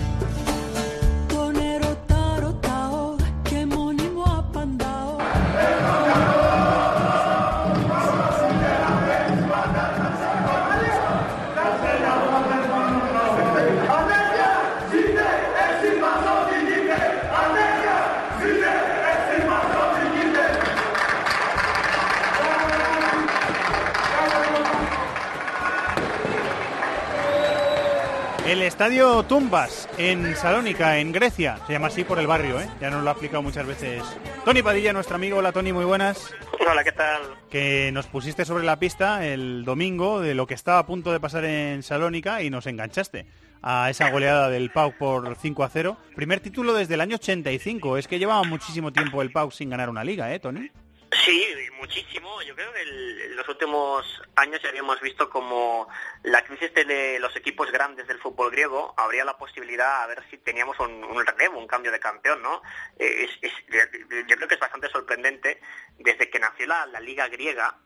Speaker 1: Estadio Tumbas en Salónica, en Grecia. Se llama así por el barrio, ¿eh? Ya nos lo ha explicado muchas veces. Tony Padilla, nuestro amigo. Hola, Tony, muy buenas.
Speaker 19: Hola, ¿qué tal?
Speaker 1: Que nos pusiste sobre la pista el domingo de lo que estaba a punto de pasar en Salónica y nos enganchaste a esa goleada del Pau por 5 a 0. Primer título desde el año 85. Es que llevaba muchísimo tiempo el Pau sin ganar una liga, ¿eh, Tony?
Speaker 20: Sí, muchísimo. Yo creo que en los últimos años ya habíamos visto como la crisis de los equipos grandes del fútbol griego habría la posibilidad a ver si teníamos un, un relevo, un cambio de campeón, ¿no? Es- yo creo que es bastante sorprendente. Desde que nació la, la liga griega,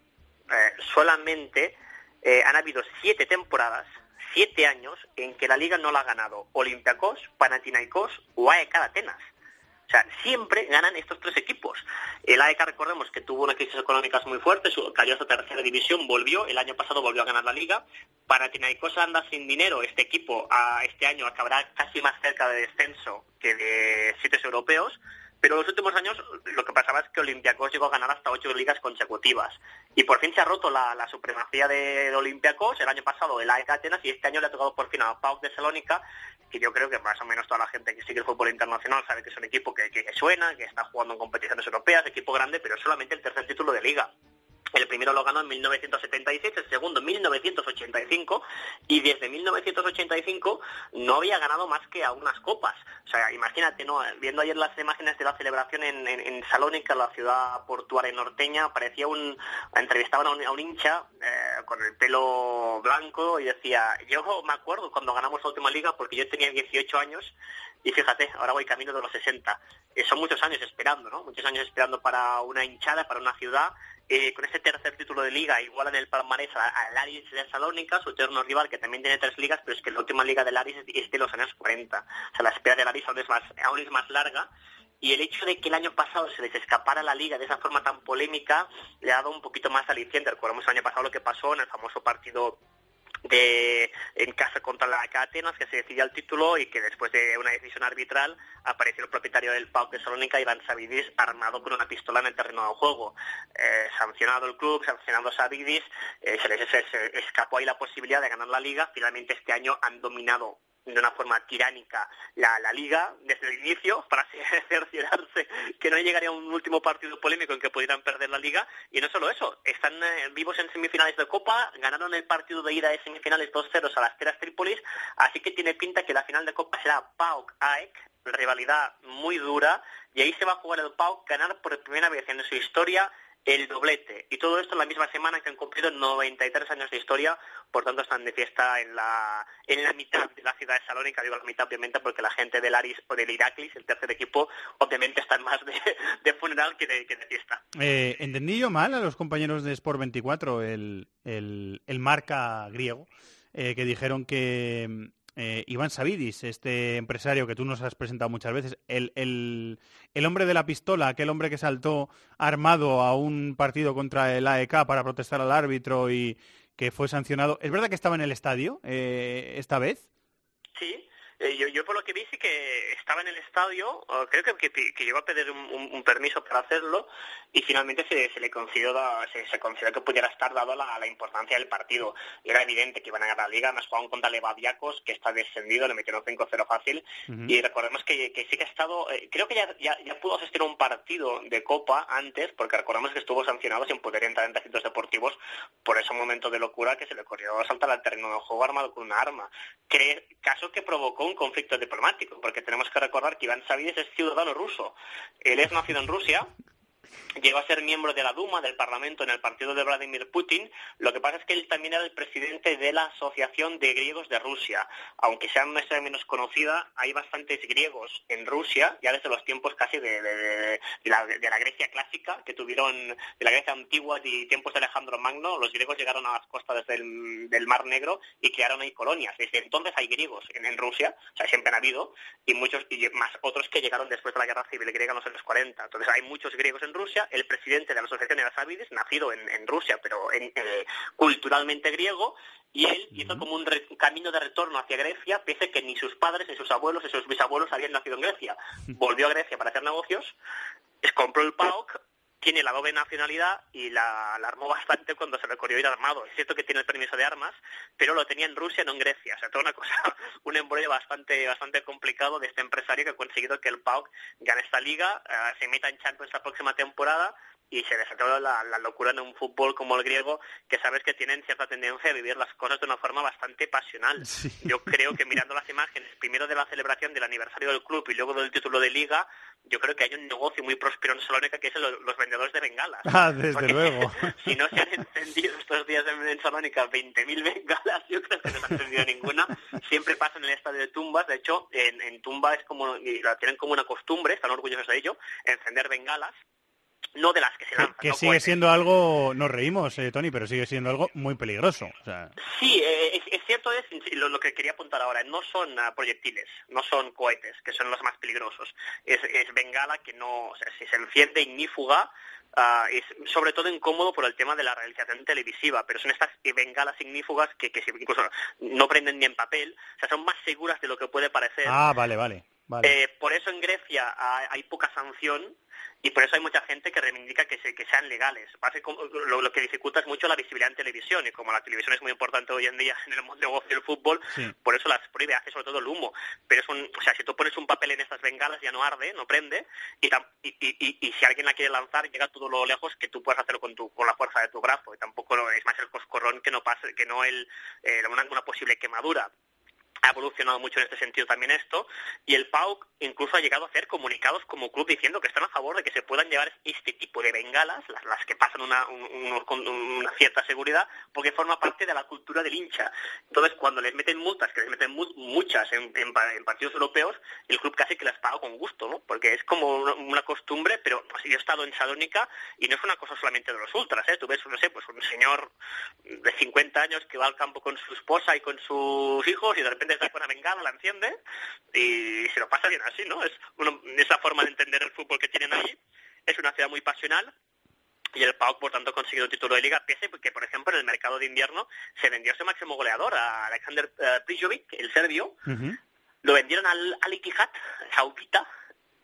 Speaker 20: eh, solamente eh, han habido siete temporadas, siete años en que la liga no la ha ganado Olympiacos, Panathinaikos o AEK Atenas. O sea, siempre ganan estos tres equipos. El AEK, recordemos que tuvo una crisis económica muy fuerte, cayó a su tercera división, volvió, el año pasado volvió a ganar la liga. Panathinaikos anda sin dinero, este equipo a este año acabará casi más cerca de descenso que de sitios europeos. Pero en los últimos años lo que pasaba es que Olympiacos llegó a ganar hasta ocho ligas consecutivas. Y por fin se ha roto la, supremacía de, de Olympiacos. El año pasado el AEK Atenas y este año le ha tocado por fin a PAOK de Salónica, que yo creo que más o menos toda la gente que sigue el fútbol internacional sabe que es un equipo que, que suena, que está jugando en competiciones europeas, equipo grande, pero es solamente el tercer título de liga. El primero lo ganó en 1976, el segundo en 1985 y desde 1985 no había ganado más que a unas copas. O sea, imagínate, ¿no? Viendo ayer las imágenes de la celebración en, en- Salónica, la ciudad portuaria norteña, parecía un... entrevistaban a un, a un hincha eh, con el pelo blanco y decía, yo me acuerdo cuando ganamos la última liga porque yo tenía 18 años y fíjate, ahora voy camino de los 60. Eh, son muchos años esperando, ¿no? Muchos años esperando para una hinchada, para una ciudad. Eh, con ese tercer título de liga, igual en el palmarés al Aris de Salónica, su eterno rival, que también tiene tres ligas, pero es que la última liga del Aris es de los años 40. O sea, la espera del Aris aún es más, aún es más larga. Y el hecho de que el año pasado se les escapara la liga de esa forma tan polémica le ha dado un poquito más aliciente. Recordemos el año pasado lo que pasó en el famoso partido de en casa contra la Atenas, que se decidía el título y que después de una decisión arbitral apareció el propietario del PAOK de Salónica, Iván Savidis, armado con una pistola en el terreno de juego. Eh, sancionado el club, sancionado Savidis, eh, se les escapó ahí la posibilidad de ganar la liga. Finalmente este año han dominado de una forma tiránica la, la liga desde el inicio para cerciorarse que no llegaría un último partido polémico en que pudieran perder la liga. Y no solo eso, están eh, vivos en semifinales de Copa, ganaron el partido de ida de semifinales 2-0 a las Teras Trípolis, así que tiene pinta que la final de Copa será PAOK-AEK, rivalidad muy dura y ahí se va a jugar el PAOK ganar por primera vez en su historia el doblete. Y todo esto en la misma semana que han cumplido 93 años de historia, por tanto están de fiesta en la, en la mitad de la ciudad de Salónica, digo la mitad obviamente porque la gente del Aris o del Iraklis, el tercer equipo, obviamente están más de, de funeral que de, que de fiesta.
Speaker 1: Eh, ¿Entendí yo mal a los compañeros de Sport 24, el, el, el marca griego, eh, que dijeron que eh, Iván Savidis, este empresario que tú nos has presentado muchas veces, el, el, el hombre de la pistola, aquel hombre que saltó armado a un partido contra el AEK para protestar al árbitro y que fue sancionado, ¿es verdad que estaba en el estadio eh, esta vez?
Speaker 20: Sí, eh, yo, yo por lo que vi sí que estaba en el estadio, creo que, que, que llegó a pedir un, un- un permiso para hacerlo y finalmente se, se le concedió se, se concedió que pudiera estar dado la, la importancia del partido. Y era evidente que iban a ganar la liga, además jugaban contra Levadiakos, que está descendido, le metieron 5-0 fácil. Y recordemos que, que sí que ha estado, eh, creo que ya, ya, ya pudo asistir a un partido de Copa antes, porque recordamos que estuvo sancionado sin poder entrar en recintos deportivos por ese momento de locura que se le ocurrió saltar al terreno de juego armado con una arma. Cre- caso que provocó un conflicto diplomático, porque tenemos que recordar que Iván Savides es ciudadano ruso. Él es nacido en Rusia, llegó a ser miembro de la Duma, del Parlamento, en el partido de Vladimir Putin. Lo que pasa es que él también era el presidente de la Asociación de Griegos de Rusia. Aunque sea menos conocida, hay bastantes griegos en Rusia, ya desde los tiempos casi de, de- la, de la Grecia clásica, que tuvieron, de la Grecia antigua y tiempos de Alejandro Magno, los griegos llegaron a las costas del, del Mar Negro y crearon ahí colonias. Desde entonces hay griegos en, en Rusia, o sea, siempre han habido, y muchos, y más otros que llegaron después de la Guerra Civil griega en los años 40. Entonces hay muchos griegos en Rusia, el presidente de la asociación era Savides, nacido en, en Rusia, pero en- eh, culturalmente griego, y él hizo como un re- camino de retorno hacia Grecia, pese que ni sus padres, ni sus abuelos, ni sus bisabuelos habían nacido en Grecia. Volvió a Grecia para hacer negocios, compró el PAOK, tiene la doble nacionalidad y la, la armó bastante cuando se le ocurrió ir armado. Es cierto que tiene el permiso de armas, pero lo tenía en Rusia, no en Grecia. O sea, toda una cosa, un embrollo bastante, bastante complicado de este empresario que ha conseguido que el PAOK gane esta liga, eh, se meta en Champions la próxima temporada y se desató la, la locura en un fútbol como el griego, que sabes que tienen cierta tendencia a vivir las cosas de una forma bastante pasional. Yo creo que mirando las imágenes, primero de la celebración del aniversario del club y luego del título de liga, yo creo que hay un negocio muy próspero en Salónica que es el- los vendedores de bengalas.
Speaker 1: Ah, desde
Speaker 20: Porque
Speaker 1: luego.
Speaker 20: si no se han encendido estos días en, Salónica 20.000 bengalas, yo creo que no se ha encendido ninguna. Siempre pasa en el estadio de Tumbas. De hecho, en, en Tumba es como, y la tienen como una costumbre, están orgullosos de ello, encender bengalas. No de las que se lanzan,
Speaker 1: Que
Speaker 20: no
Speaker 1: sigue
Speaker 20: cohetes.
Speaker 1: siendo algo, nos reímos, eh, Tony, pero sigue siendo algo muy peligroso. O sea,
Speaker 20: Sí, eh, es, es cierto, es lo, lo que quería apuntar ahora. No son ah, proyectiles, no son cohetes, que son los más peligrosos. Es, es bengala que no, o sea, si se enciende ignífuga, ah, es sobre todo incómodo por el tema de la realización televisiva, pero son estas eh, bengalas ignífugas que, que incluso no prenden ni en papel, o sea, son más seguras de lo que puede parecer.
Speaker 1: ah, vale, vale. vale.
Speaker 20: Eh, por eso en Grecia hay, hay poca sanción y por eso hay mucha gente que reivindica que, se- que sean legales. Lo, lo que dificulta es mucho la visibilidad en televisión y como la televisión es muy importante hoy en día en el mundo negocio del fútbol, por eso las prohíbe, hace sobre todo el humo. Pero es un, o sea, si tú pones un papel en estas bengalas ya no arde, no prende y, y, y- y- si alguien la quiere lanzar llega todo lo lejos que tú puedes hacerlo con, tu, con la fuerza de tu brazo y tampoco es más el coscorrón que no pase, que no el, eh, una, una posible quemadura ha evolucionado mucho en este sentido también esto, y el PAOK incluso ha llegado a hacer comunicados como club diciendo que están a favor de que se puedan llevar este tipo de bengalas, las, que pasan una, un- con una cierta seguridad, porque forma parte de la cultura del hincha. Entonces, cuando les meten multas, que les meten mu- muchas en, en pa- en partidos europeos, el club casi que las paga con gusto, ¿no? Porque es como una, una costumbre, pero pues, yo he estado en Salónica y no es una cosa solamente de los ultras, ¿eh? Tú ves, no sé, pues un señor de 50 años que va al campo con su esposa y con sus hijos y de repente está con una bengala, la enciende y se lo pasa bien así, ¿no? Es una- esa forma de entender el fútbol que tienen allí. Es una ciudad muy pasional y el PAOK por tanto ha conseguido el título de liga, pese que por ejemplo en el mercado de invierno se vendió ese máximo goleador a Alexander eh, Prijovic, el serbio, lo vendieron al Al Ittihad saudita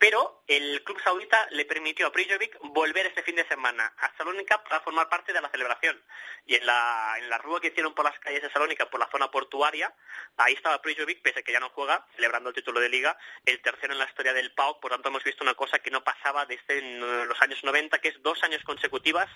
Speaker 20: pero el club saudita le permitió a Prijovic volver este fin de semana a Salónica para formar parte de la celebración. Y en la, en la rúa que hicieron por las calles de Salónica, por la zona portuaria, ahí estaba Prijovic, pese a que ya no juega, celebrando el título de liga, el tercero en la historia del PAOK, por tanto hemos visto una cosa que no pasaba desde en los años 90, que es dos años consecutivas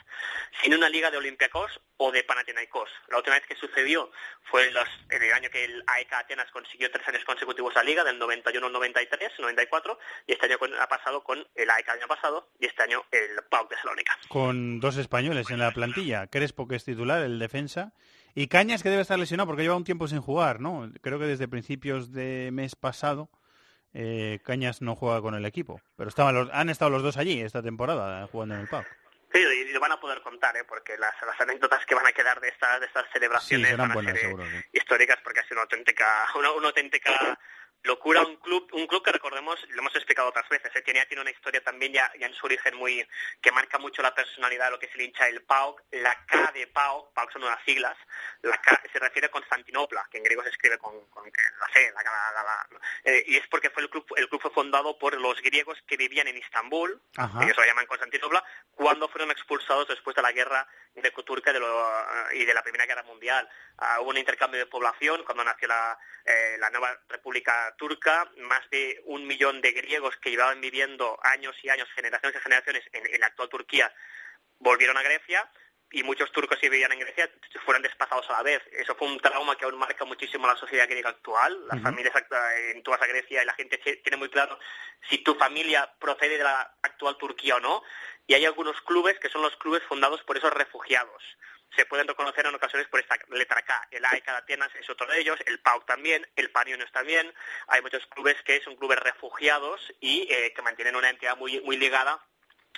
Speaker 20: sin una liga de Olympiacos o de Panathinaikos. La última vez que sucedió fue los, en el año que el AEK Atenas consiguió tres años consecutivos la liga, del 91 al 93, 94, y este año ha pasado con el AEK el año pasado y este año el PAOK de Salónica.
Speaker 1: Con dos españoles en la plantilla, Crespo que es titular, el defensa, y Cañas que debe estar lesionado porque lleva un tiempo sin jugar, ¿no? Creo que desde principios de mes pasado eh, Cañas no juega con el equipo, pero estaban los, han estado los dos allí esta temporada jugando en el PAOK.
Speaker 20: Sí, y lo van a poder contar, ¿eh? porque las, las anécdotas que van a quedar de estas, de estas celebraciones
Speaker 1: Sí, serán
Speaker 20: van a
Speaker 1: buenas,
Speaker 20: ser eh,
Speaker 1: seguro, sí.
Speaker 20: históricas porque ha sido una auténtica, una, una auténtica locura un club un club que recordemos lo hemos explicado otras veces ¿eh? tiene tiene una historia también ya, ya en su origen muy que marca mucho la personalidad de lo que es el hincha del PAOK la K de PAOK PAOK son unas siglas la K se refiere a Constantinopla que en griego se escribe con, con la C la, la- la- eh, y es porque fue el club el club fue fundado por los griegos que vivían en Istambul
Speaker 1: Ajá.
Speaker 20: ellos lo llaman Constantinopla cuando fueron expulsados después de la guerra greco-turca de lo- y de la Primera Guerra Mundial. Ah, hubo un intercambio de población cuando nació la, eh, la nueva República Turca. Más de un millón de griegos que llevaban viviendo años y años, generaciones y generaciones en, en la actual Turquía, volvieron a Grecia y muchos turcos que vivían en Grecia fueron desplazados a la vez. Eso fue un trauma que aún marca muchísimo la sociedad griega actual. Las familias en tú vas a Grecia y la gente tie- tiene muy claro si tu familia procede de la actual Turquía o no. Y hay algunos clubes que son los clubes fundados por esos refugiados. Se pueden reconocer en ocasiones por esta letra K. El AEK de Atenas es otro de ellos, el PAOK también, el Panionios también. Hay muchos clubes que son clubes refugiados y eh, que mantienen una entidad muy, muy ligada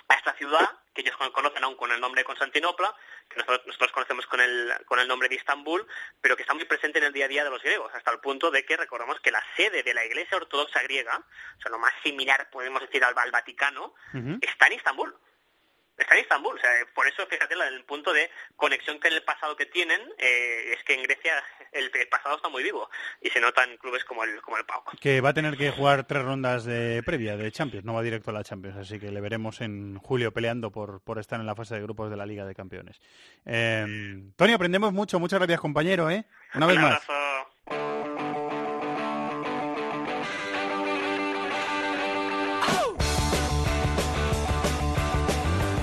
Speaker 20: a esta ciudad, que ellos con- conocen aún con el nombre de Constantinopla, que nosotros, nosotros conocemos con el, con el nombre de Istambul, pero que está muy presente en el día a día de los griegos, hasta el punto de que recordamos que la sede de la Iglesia Ortodoxa griega, o sea, lo más similar, podemos decir, al, al Vaticano, está en Istambul. Está en Istambul, o sea, por eso fíjate el punto de conexión que en el pasado que tienen eh, es que en Grecia el, el pasado está muy vivo y se nota en clubes como el como el PAOK.
Speaker 1: Que va a tener que jugar tres rondas de previa de Champions, no va directo a la Champions, así que le veremos en julio peleando por, por estar en la fase de grupos de la Liga de Campeones. Eh, Tony, aprendemos mucho, muchas gracias compañero, ¿eh? Una vez
Speaker 20: Un
Speaker 1: más.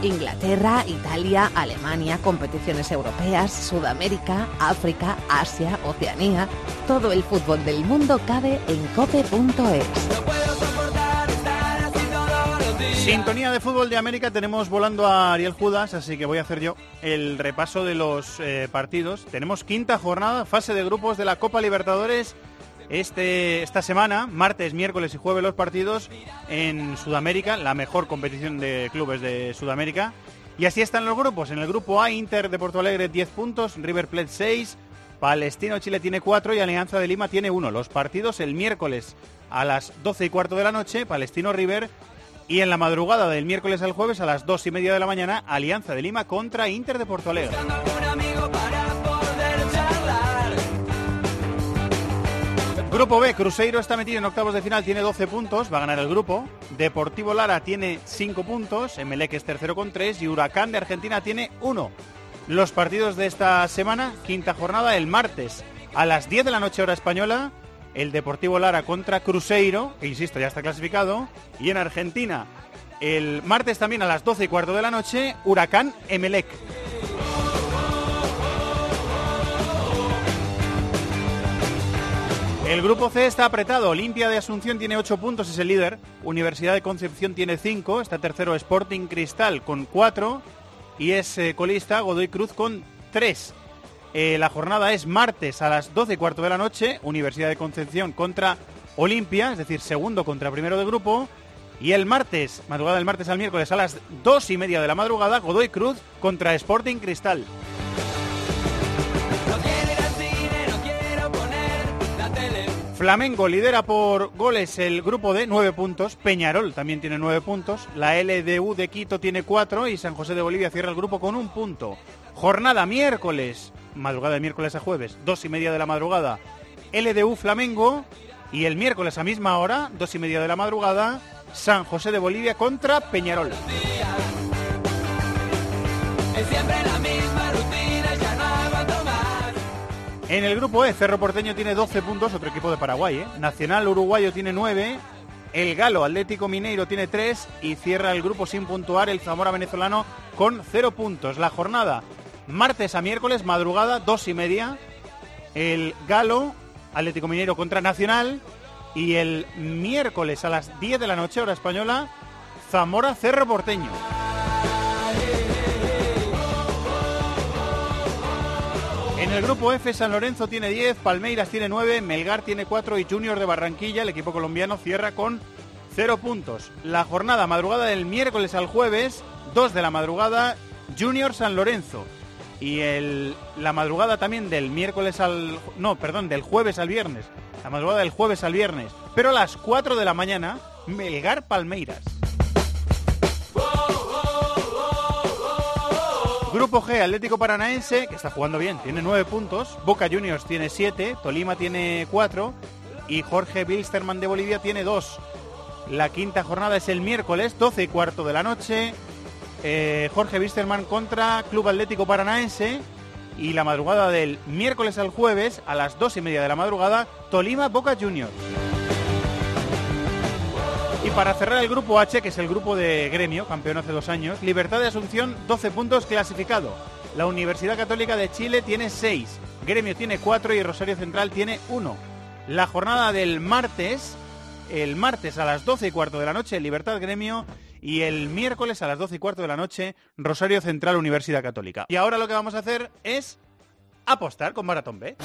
Speaker 6: Inglaterra, Italia, Alemania, competiciones europeas, Sudamérica, África, Asia, Oceanía. Todo el fútbol del mundo cabe en cope.es.
Speaker 1: Sintonía de fútbol de América, tenemos volando a Ariel Judas, así que voy a hacer yo el repaso de los eh, partidos. Tenemos quinta jornada, fase de grupos de la Copa Libertadores. Este, esta semana, martes, miércoles y jueves los partidos en Sudamérica, la mejor competición de clubes de Sudamérica. Y así están los grupos. En el grupo A, Inter de Porto Alegre 10 puntos, River Plate 6, Palestino Chile tiene 4 y Alianza de Lima tiene 1. Los partidos el miércoles a las 12 y cuarto de la noche, Palestino River. Y en la madrugada del miércoles al jueves a las 2 y media de la mañana, Alianza de Lima contra Inter de Porto Alegre. Grupo B, Cruzeiro está metido en octavos de final, tiene 12 puntos, va a ganar el grupo. Deportivo Lara tiene 5 puntos, Emelec es tercero con 3 y Huracán de Argentina tiene 1. Los partidos de esta semana, quinta jornada, el martes a las 10 de la noche hora española, el Deportivo Lara contra Cruzeiro, que insisto ya está clasificado, y en Argentina el martes también a las 12 y cuarto de la noche, Huracán Emelec. El grupo C está apretado. Olimpia de Asunción tiene 8 puntos, es el líder. Universidad de Concepción tiene 5. Está tercero Sporting Cristal con 4. Y es eh, colista Godoy Cruz con 3. la jornada es martes a las 12 y cuarto de la noche. Universidad de Concepción contra Olimpia, es decir, segundo contra primero de grupo. Y el martes, madrugada del martes al miércoles a las 2 y media de la madrugada, Godoy Cruz contra Sporting Cristal. Flamengo lidera por goles el grupo de 9 puntos, Peñarol también tiene 9 puntos, la LDU de Quito tiene 4 y San José de Bolivia cierra el grupo con un punto. Jornada miércoles, madrugada de miércoles a jueves, dos y media de la madrugada, LDU Flamengo y el miércoles a misma hora, dos y media de la madrugada, San José de Bolivia contra Peñarol. En el grupo E, Cerro Porteño tiene 12 puntos, otro equipo de Paraguay. ¿eh? Nacional Uruguayo tiene 9, el Galo Atlético Mineiro tiene 3 y cierra el grupo sin puntuar el Zamora venezolano con 0 puntos. La jornada martes a miércoles, madrugada, 2 y media, el Galo Atlético Mineiro contra Nacional y el miércoles a las 10 de la noche, hora española, Zamora Cerro Porteño. El grupo F, San Lorenzo tiene 10, Palmeiras tiene 9, Melgar tiene 4 y Junior de Barranquilla, el equipo colombiano, cierra con 0 puntos. La jornada madrugada del miércoles al jueves, 2 de la madrugada, Junior San Lorenzo. Y la madrugada también del miércoles al... No, perdón, del jueves al viernes. La madrugada del jueves al viernes. Pero a las 4 de la mañana, Melgar Palmeiras. Grupo G, Atlético Paranaense, que está jugando bien, tiene 9 puntos. Boca Juniors tiene 7, Tolima tiene 4 y Jorge Bilsterman de Bolivia tiene 2. La quinta jornada es el miércoles, 12 y cuarto de la noche. Eh, Jorge Bilsterman contra Club Atlético Paranaense. Y la madrugada del miércoles al jueves, a las 2 y media de la madrugada, Tolima Boca Juniors. Y para cerrar el grupo H, que es el grupo de gremio, campeón hace dos años, Libertad de Asunción, 12 puntos clasificado. La Universidad Católica de Chile tiene 6, Gremio tiene 4 y Rosario Central tiene 1. La jornada del martes, el martes a las 12 y cuarto de la noche, Libertad Gremio, y el miércoles a las 12 y cuarto de la noche, Rosario Central Universidad Católica. Y ahora lo que vamos a hacer es apostar con Maratón B.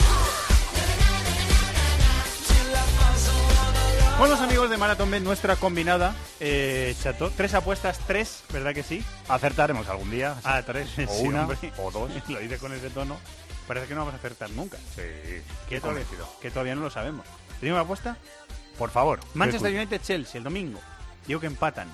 Speaker 1: Con los amigos de Maratón B, nuestra combinada, eh, Chato, tres apuestas, tres, ¿verdad que sí?
Speaker 21: Acertaremos algún día.
Speaker 1: Ah, tres,
Speaker 21: O
Speaker 1: sí,
Speaker 21: una,
Speaker 1: hombre.
Speaker 21: o dos.
Speaker 1: Lo dice con ese tono. Parece que no vamos a acertar nunca.
Speaker 21: Sí,
Speaker 1: Que, todavía,
Speaker 21: convencido.
Speaker 1: que todavía no lo sabemos. ¿Tenemos apuesta?
Speaker 21: Por favor.
Speaker 1: Manchester United-Chelsea el domingo. Digo que empatan.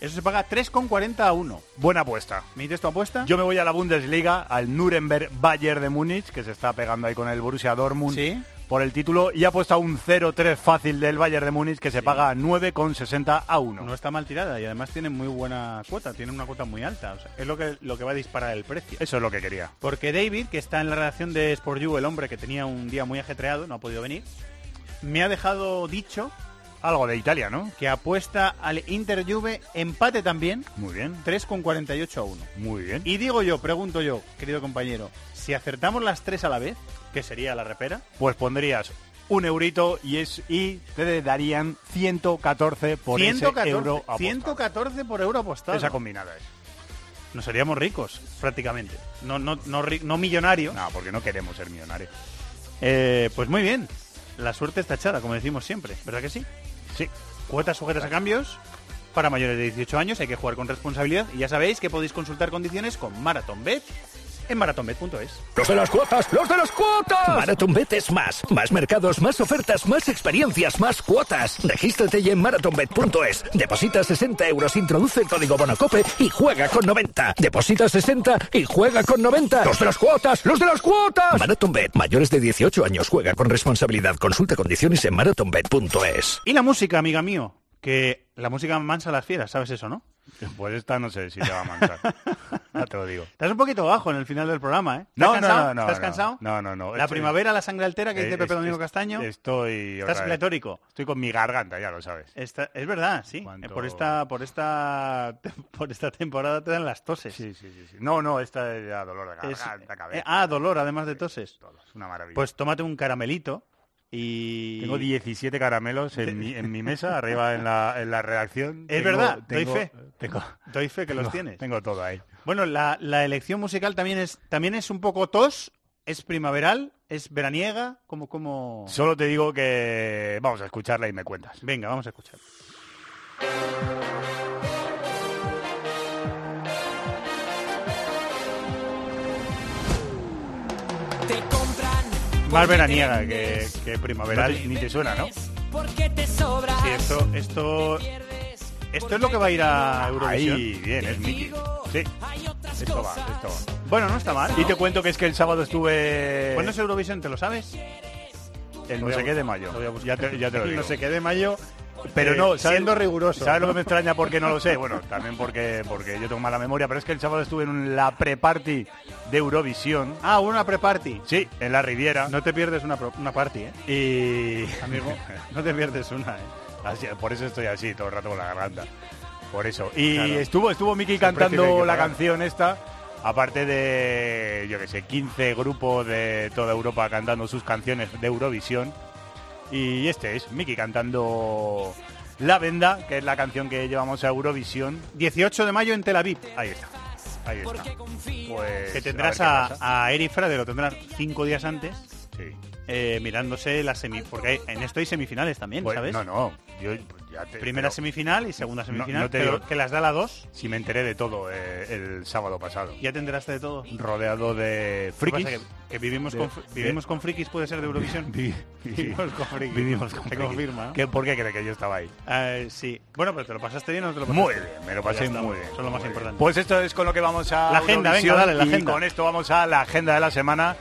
Speaker 1: Eso se paga 3,40 a 1.
Speaker 21: Buena apuesta.
Speaker 1: ¿Me dices tu apuesta?
Speaker 21: Yo me voy a la Bundesliga, al Nuremberg Bayern de Múnich, que se está pegando ahí con el Borussia Dortmund
Speaker 1: Sí.
Speaker 21: Por el título, y ha puesto a un 0-3 fácil del Bayern de Múnich, que se paga 9,60 a 1.
Speaker 1: No está mal tirada y además tiene muy buena cuota, tiene una cuota muy alta. O sea, es lo que, lo que va a disparar el precio.
Speaker 21: Eso es lo que quería.
Speaker 1: Porque David, que está en la redacción de Sport You, el hombre que tenía un día muy ajetreado, no ha podido venir, me ha dejado dicho
Speaker 21: Algo de Italia, ¿no?
Speaker 1: que apuesta al Inter Juve empate también,
Speaker 21: Muy bien.
Speaker 1: 3,48 a 1.
Speaker 21: Muy bien.
Speaker 1: Y digo yo, pregunto yo, querido compañero, si acertamos las tres a la vez, que sería la repera,
Speaker 21: Pues pondrías un eurito y es y te darían 114 por
Speaker 1: 114,
Speaker 21: ese euro apostado.
Speaker 1: 114 por euro apostado.
Speaker 21: Esa combinada es.
Speaker 1: Nos seríamos ricos, prácticamente. No, no, no, no millonarios.
Speaker 21: No, porque no queremos ser millonarios.
Speaker 1: Eh, pues muy bien. La suerte está echada, como decimos siempre. ¿Verdad que sí?
Speaker 21: Sí.
Speaker 1: Cuotas sujetas a cambios. Para mayores de 18 años hay que jugar con responsabilidad. Y ya sabéis que podéis consultar condiciones con MarathonBet en marathonbet.es.
Speaker 12: ¡Los de las cuotas! ¡Los de las cuotas! MarathonBet es más. Más mercados, más ofertas, más experiencias, más cuotas. Regístrate ya en marathonbet.es. Deposita 60 euros, introduce el código Bonacope y juega con 90. Deposita 60 y juega con 90. ¡Los de las cuotas! ¡Los de las cuotas! MarathonBet. Mayores de 18 años. Juega con responsabilidad. Consulta condiciones en marathonbet.es.
Speaker 1: Y la música, amiga mío. Que la música mansa a las fieras, ¿sabes eso, no?
Speaker 21: Pues esta no sé si te va a manchar. ya te lo digo.
Speaker 1: Estás un poquito bajo en el final del programa, ¿eh? ¿Estás
Speaker 21: No, no, no, no,
Speaker 1: ¿Estás
Speaker 21: no.
Speaker 1: cansado?
Speaker 21: No, no, no.
Speaker 1: La
Speaker 21: Estoy-
Speaker 1: primavera, la sangre altera que dice
Speaker 21: Eh,
Speaker 1: Pepe
Speaker 21: es-
Speaker 1: Domingo
Speaker 21: es-
Speaker 1: Castaño.
Speaker 21: Estoy.
Speaker 1: Estás pletórico.
Speaker 21: Estoy con mi garganta, ya lo sabes.
Speaker 1: Esta- es verdad, sí. Eh, Por esta, por esta, por esta temporada te dan las toses.
Speaker 21: Sí, sí, sí, sí. No, no, esta es ya dolor de
Speaker 1: Es-
Speaker 21: garganta, cabeza.
Speaker 1: eh, ah, dolor, además de toses.
Speaker 21: Es una maravilla.
Speaker 1: Pues tómate un caramelito y...
Speaker 21: Tengo 17 caramelos en mi, en mi mesa, arriba en la, en la redacción.
Speaker 1: Es
Speaker 21: Tengo-
Speaker 1: verdad, doy
Speaker 21: tengo-
Speaker 1: fe.
Speaker 21: Tengo,
Speaker 1: Doy fe que los tienes.
Speaker 21: Tengo todo ahí.
Speaker 1: Bueno, la, la elección musical también es, también es un poco tos, es primaveral, es veraniega, como, como...
Speaker 21: Solo te digo que vamos a escucharla y me cuentas.
Speaker 1: Venga, vamos a escuchar.
Speaker 21: Más veraniega que, que primaveral, ni te suena, ¿no?
Speaker 15: Porque te sobra.
Speaker 1: Sí, esto, esto, esto es lo que va a ir a Eurovisión.
Speaker 21: Ahí, bien, es Miki. Sí, esto va, esto va.
Speaker 1: Bueno, no está mal.
Speaker 21: Y te cuento que es que el sábado estuve...
Speaker 1: ¿Cuándo es Eurovisión? ¿Te lo sabes?
Speaker 21: El no sé qué de mayo. Ya te, ya te lo digo.
Speaker 1: no sé qué de mayo.
Speaker 21: Pero
Speaker 1: eh,
Speaker 21: no, ¿sabes-
Speaker 1: siendo riguroso.
Speaker 21: ¿Sabes lo que me extraña porque no lo sé? Bueno, también porque, porque yo tengo mala memoria, pero es que el sábado estuve en la pre-party de Eurovisión.
Speaker 1: Ah, una pre-party.
Speaker 21: Sí, en la Riviera.
Speaker 1: No te pierdes una, pro- una party, ¿eh?
Speaker 21: Y...
Speaker 1: Amigo, no te pierdes una, ¿eh?
Speaker 21: Así- por eso estoy así todo el rato con la garganta. Por eso. Y
Speaker 1: Claro.
Speaker 21: estuvo, estuvo Miki cantando la canción esta. Aparte de, yo que sé, 15 grupos de toda Europa cantando sus canciones de Eurovisión. Y este es Miki cantando La Venda, que es la canción que llevamos a Eurovisión.
Speaker 1: 18 de mayo en Tel Aviv.
Speaker 21: Ahí está. Ahí está. Pues,
Speaker 1: que tendrás
Speaker 21: a
Speaker 1: a, a Eric Frade, lo tendrás cinco días antes,
Speaker 21: Sí.
Speaker 1: eh, mirándose las semi... Porque en esto hay semifinales también,
Speaker 21: Pues,
Speaker 1: ¿sabes?
Speaker 21: No, no. Yo, ya te-
Speaker 1: Primera
Speaker 21: pero
Speaker 1: semifinal y segunda semifinal,
Speaker 21: no te
Speaker 1: pero
Speaker 21: digo-
Speaker 1: que las da la dos.
Speaker 21: Si me enteré de todo eh, el sábado pasado.
Speaker 1: Ya te enteraste de todo.
Speaker 21: Rodeado de frikis.
Speaker 1: Que vivimos,
Speaker 21: De-
Speaker 1: con, vivimos
Speaker 21: de-
Speaker 1: con frikis, puede ser de Eurovisión.
Speaker 21: Vi-
Speaker 1: Vivimos con frikis.
Speaker 21: Vivimos con
Speaker 1: Se
Speaker 21: frikis.
Speaker 1: confirma.
Speaker 21: ¿Qué- ¿Por qué cree que yo estaba ahí?
Speaker 1: Eh, sí. Bueno, pero ¿te lo pasaste bien o no te lo pasaste
Speaker 21: Muy bien, me lo pasé
Speaker 1: está,
Speaker 21: muy bien.
Speaker 1: Eso es lo más importante.
Speaker 21: Pues esto es con lo que vamos a
Speaker 1: La agenda, venga, dale, la
Speaker 21: y
Speaker 1: agenda.
Speaker 21: con esto vamos a la agenda de la semana.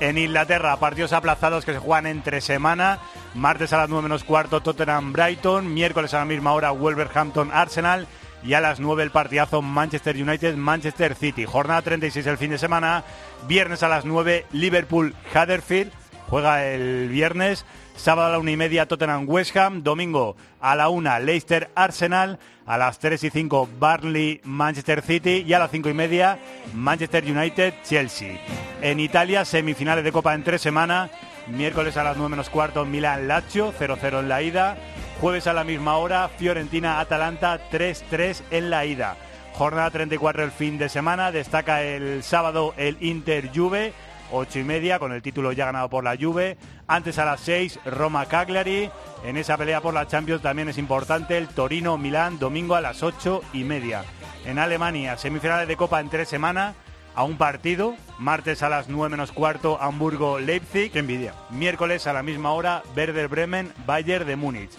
Speaker 21: En Inglaterra, partidos aplazados que se juegan entre semana. Martes a las 9 menos cuarto, Tottenham-Brighton. Miércoles a la misma hora, Wolverhampton-Arsenal. Y a las 9 el partidazo Manchester United-Manchester City. Jornada 36 el fin de semana. Viernes a las 9, Liverpool-Huddersfield. Juega el viernes. Sábado a la una y media Tottenham West Ham. Domingo a la una Leicester Arsenal. A las 3 y 5 Barnley Manchester City. Y a las 5 y media Manchester United Chelsea. En Italia semifinales de Copa en tres semanas. Miércoles a las 9 menos cuarto Milan Lazio 0-0 en la ida. Jueves a la misma hora Fiorentina Atalanta 3-3 en la ida. Jornada 34 el fin de semana. Destaca el sábado el Inter Juve. 8 y media con el título ya ganado por la Juve. Antes a las 6 Roma Cagliari. En esa pelea por la Champions también es importante el Torino Milán domingo a las 8 y media. En Alemania semifinales de Copa en tres semanas a un partido. Martes a las 9 menos cuarto Hamburgo Leipzig.
Speaker 1: Qué envidia.
Speaker 21: Miércoles a la misma hora Werder Bremen Bayern de Múnich.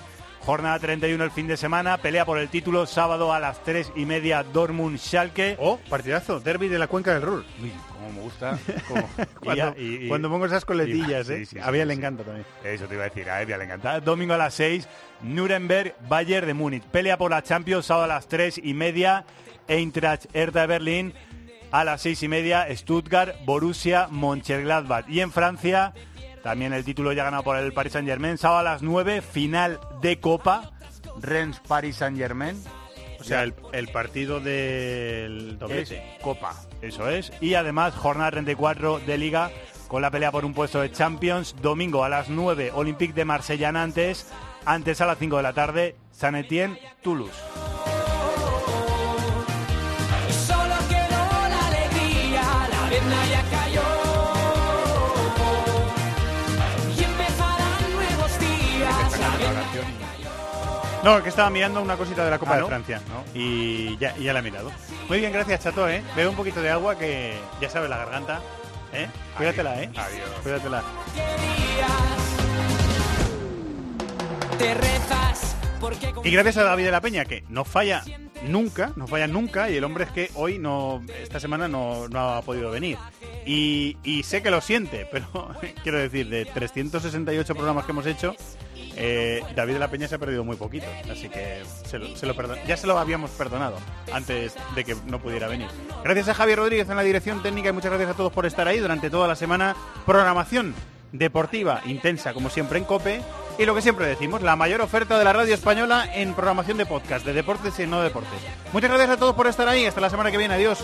Speaker 21: Jornada 31 el fin de semana, pelea por el título, sábado a las 3 y media Dortmund Schalke.
Speaker 1: Oh, partidazo, derby de la cuenca del Ruhr.
Speaker 21: Uy, cómo me gusta. y
Speaker 1: Cuando,
Speaker 21: ya- y- y-
Speaker 1: cuando pongo esas coletillas,
Speaker 21: y-
Speaker 1: ¿eh?
Speaker 21: sí,
Speaker 1: a le
Speaker 21: sí.
Speaker 1: encanta también.
Speaker 21: Eso te iba a decir, a Evia le encanta. Domingo a las 6, Nuremberg, Bayern de Múnich. Pelea por la Champions, sábado a las 3 y media, Eintracht, Hertha de Berlín. A las 6 y media, Stuttgart, Borussia, Mönchengladbach. Y en Francia, también el título ya ganado por el Paris Saint-Germain. Sábado a las 9, final de Copa, Rennes-Paris Saint-Germain.
Speaker 1: O sea, el, el partido del doblete.
Speaker 21: Es Copa, eso es. Y además, jornada 34 de Liga con la pelea por un puesto de Champions. Domingo a las 9, Olympique de Marsella antes. Antes a las 5 de la tarde, San Etienne, Toulouse.
Speaker 1: No, que estaba mirando una cosita de la Copa
Speaker 21: Ah,
Speaker 1: de
Speaker 21: ¿no?
Speaker 1: Francia. Y ya, y ya la he mirado. Muy bien, gracias, Chato, ¿eh? Bebe un poquito de agua que ya sabes la garganta. ¿Eh? Cuídatela, ¿eh?
Speaker 21: Adiós.
Speaker 1: Cuídatela.
Speaker 15: te rezas
Speaker 1: Y gracias a David de la Peña, que no falla nunca, no falla nunca, y el hombre es que hoy no, esta semana no, no ha podido venir. Y, y sé que lo siente, pero quiero decir, de 368 programas que hemos hecho, eh, David de la Peña se ha perdido muy poquito, así que se lo, ya se lo habíamos perdonado antes de que no pudiera venir. Gracias a Javier Rodríguez en la dirección técnica y muchas gracias a todos por estar ahí durante toda la semana. Programación deportiva intensa, como siempre en COPE. Y lo que siempre decimos, la mayor oferta de la radio española en programación de podcast, de deportes y no deportes. Muchas gracias a todos por estar ahí. Hasta la semana que viene. Adiós.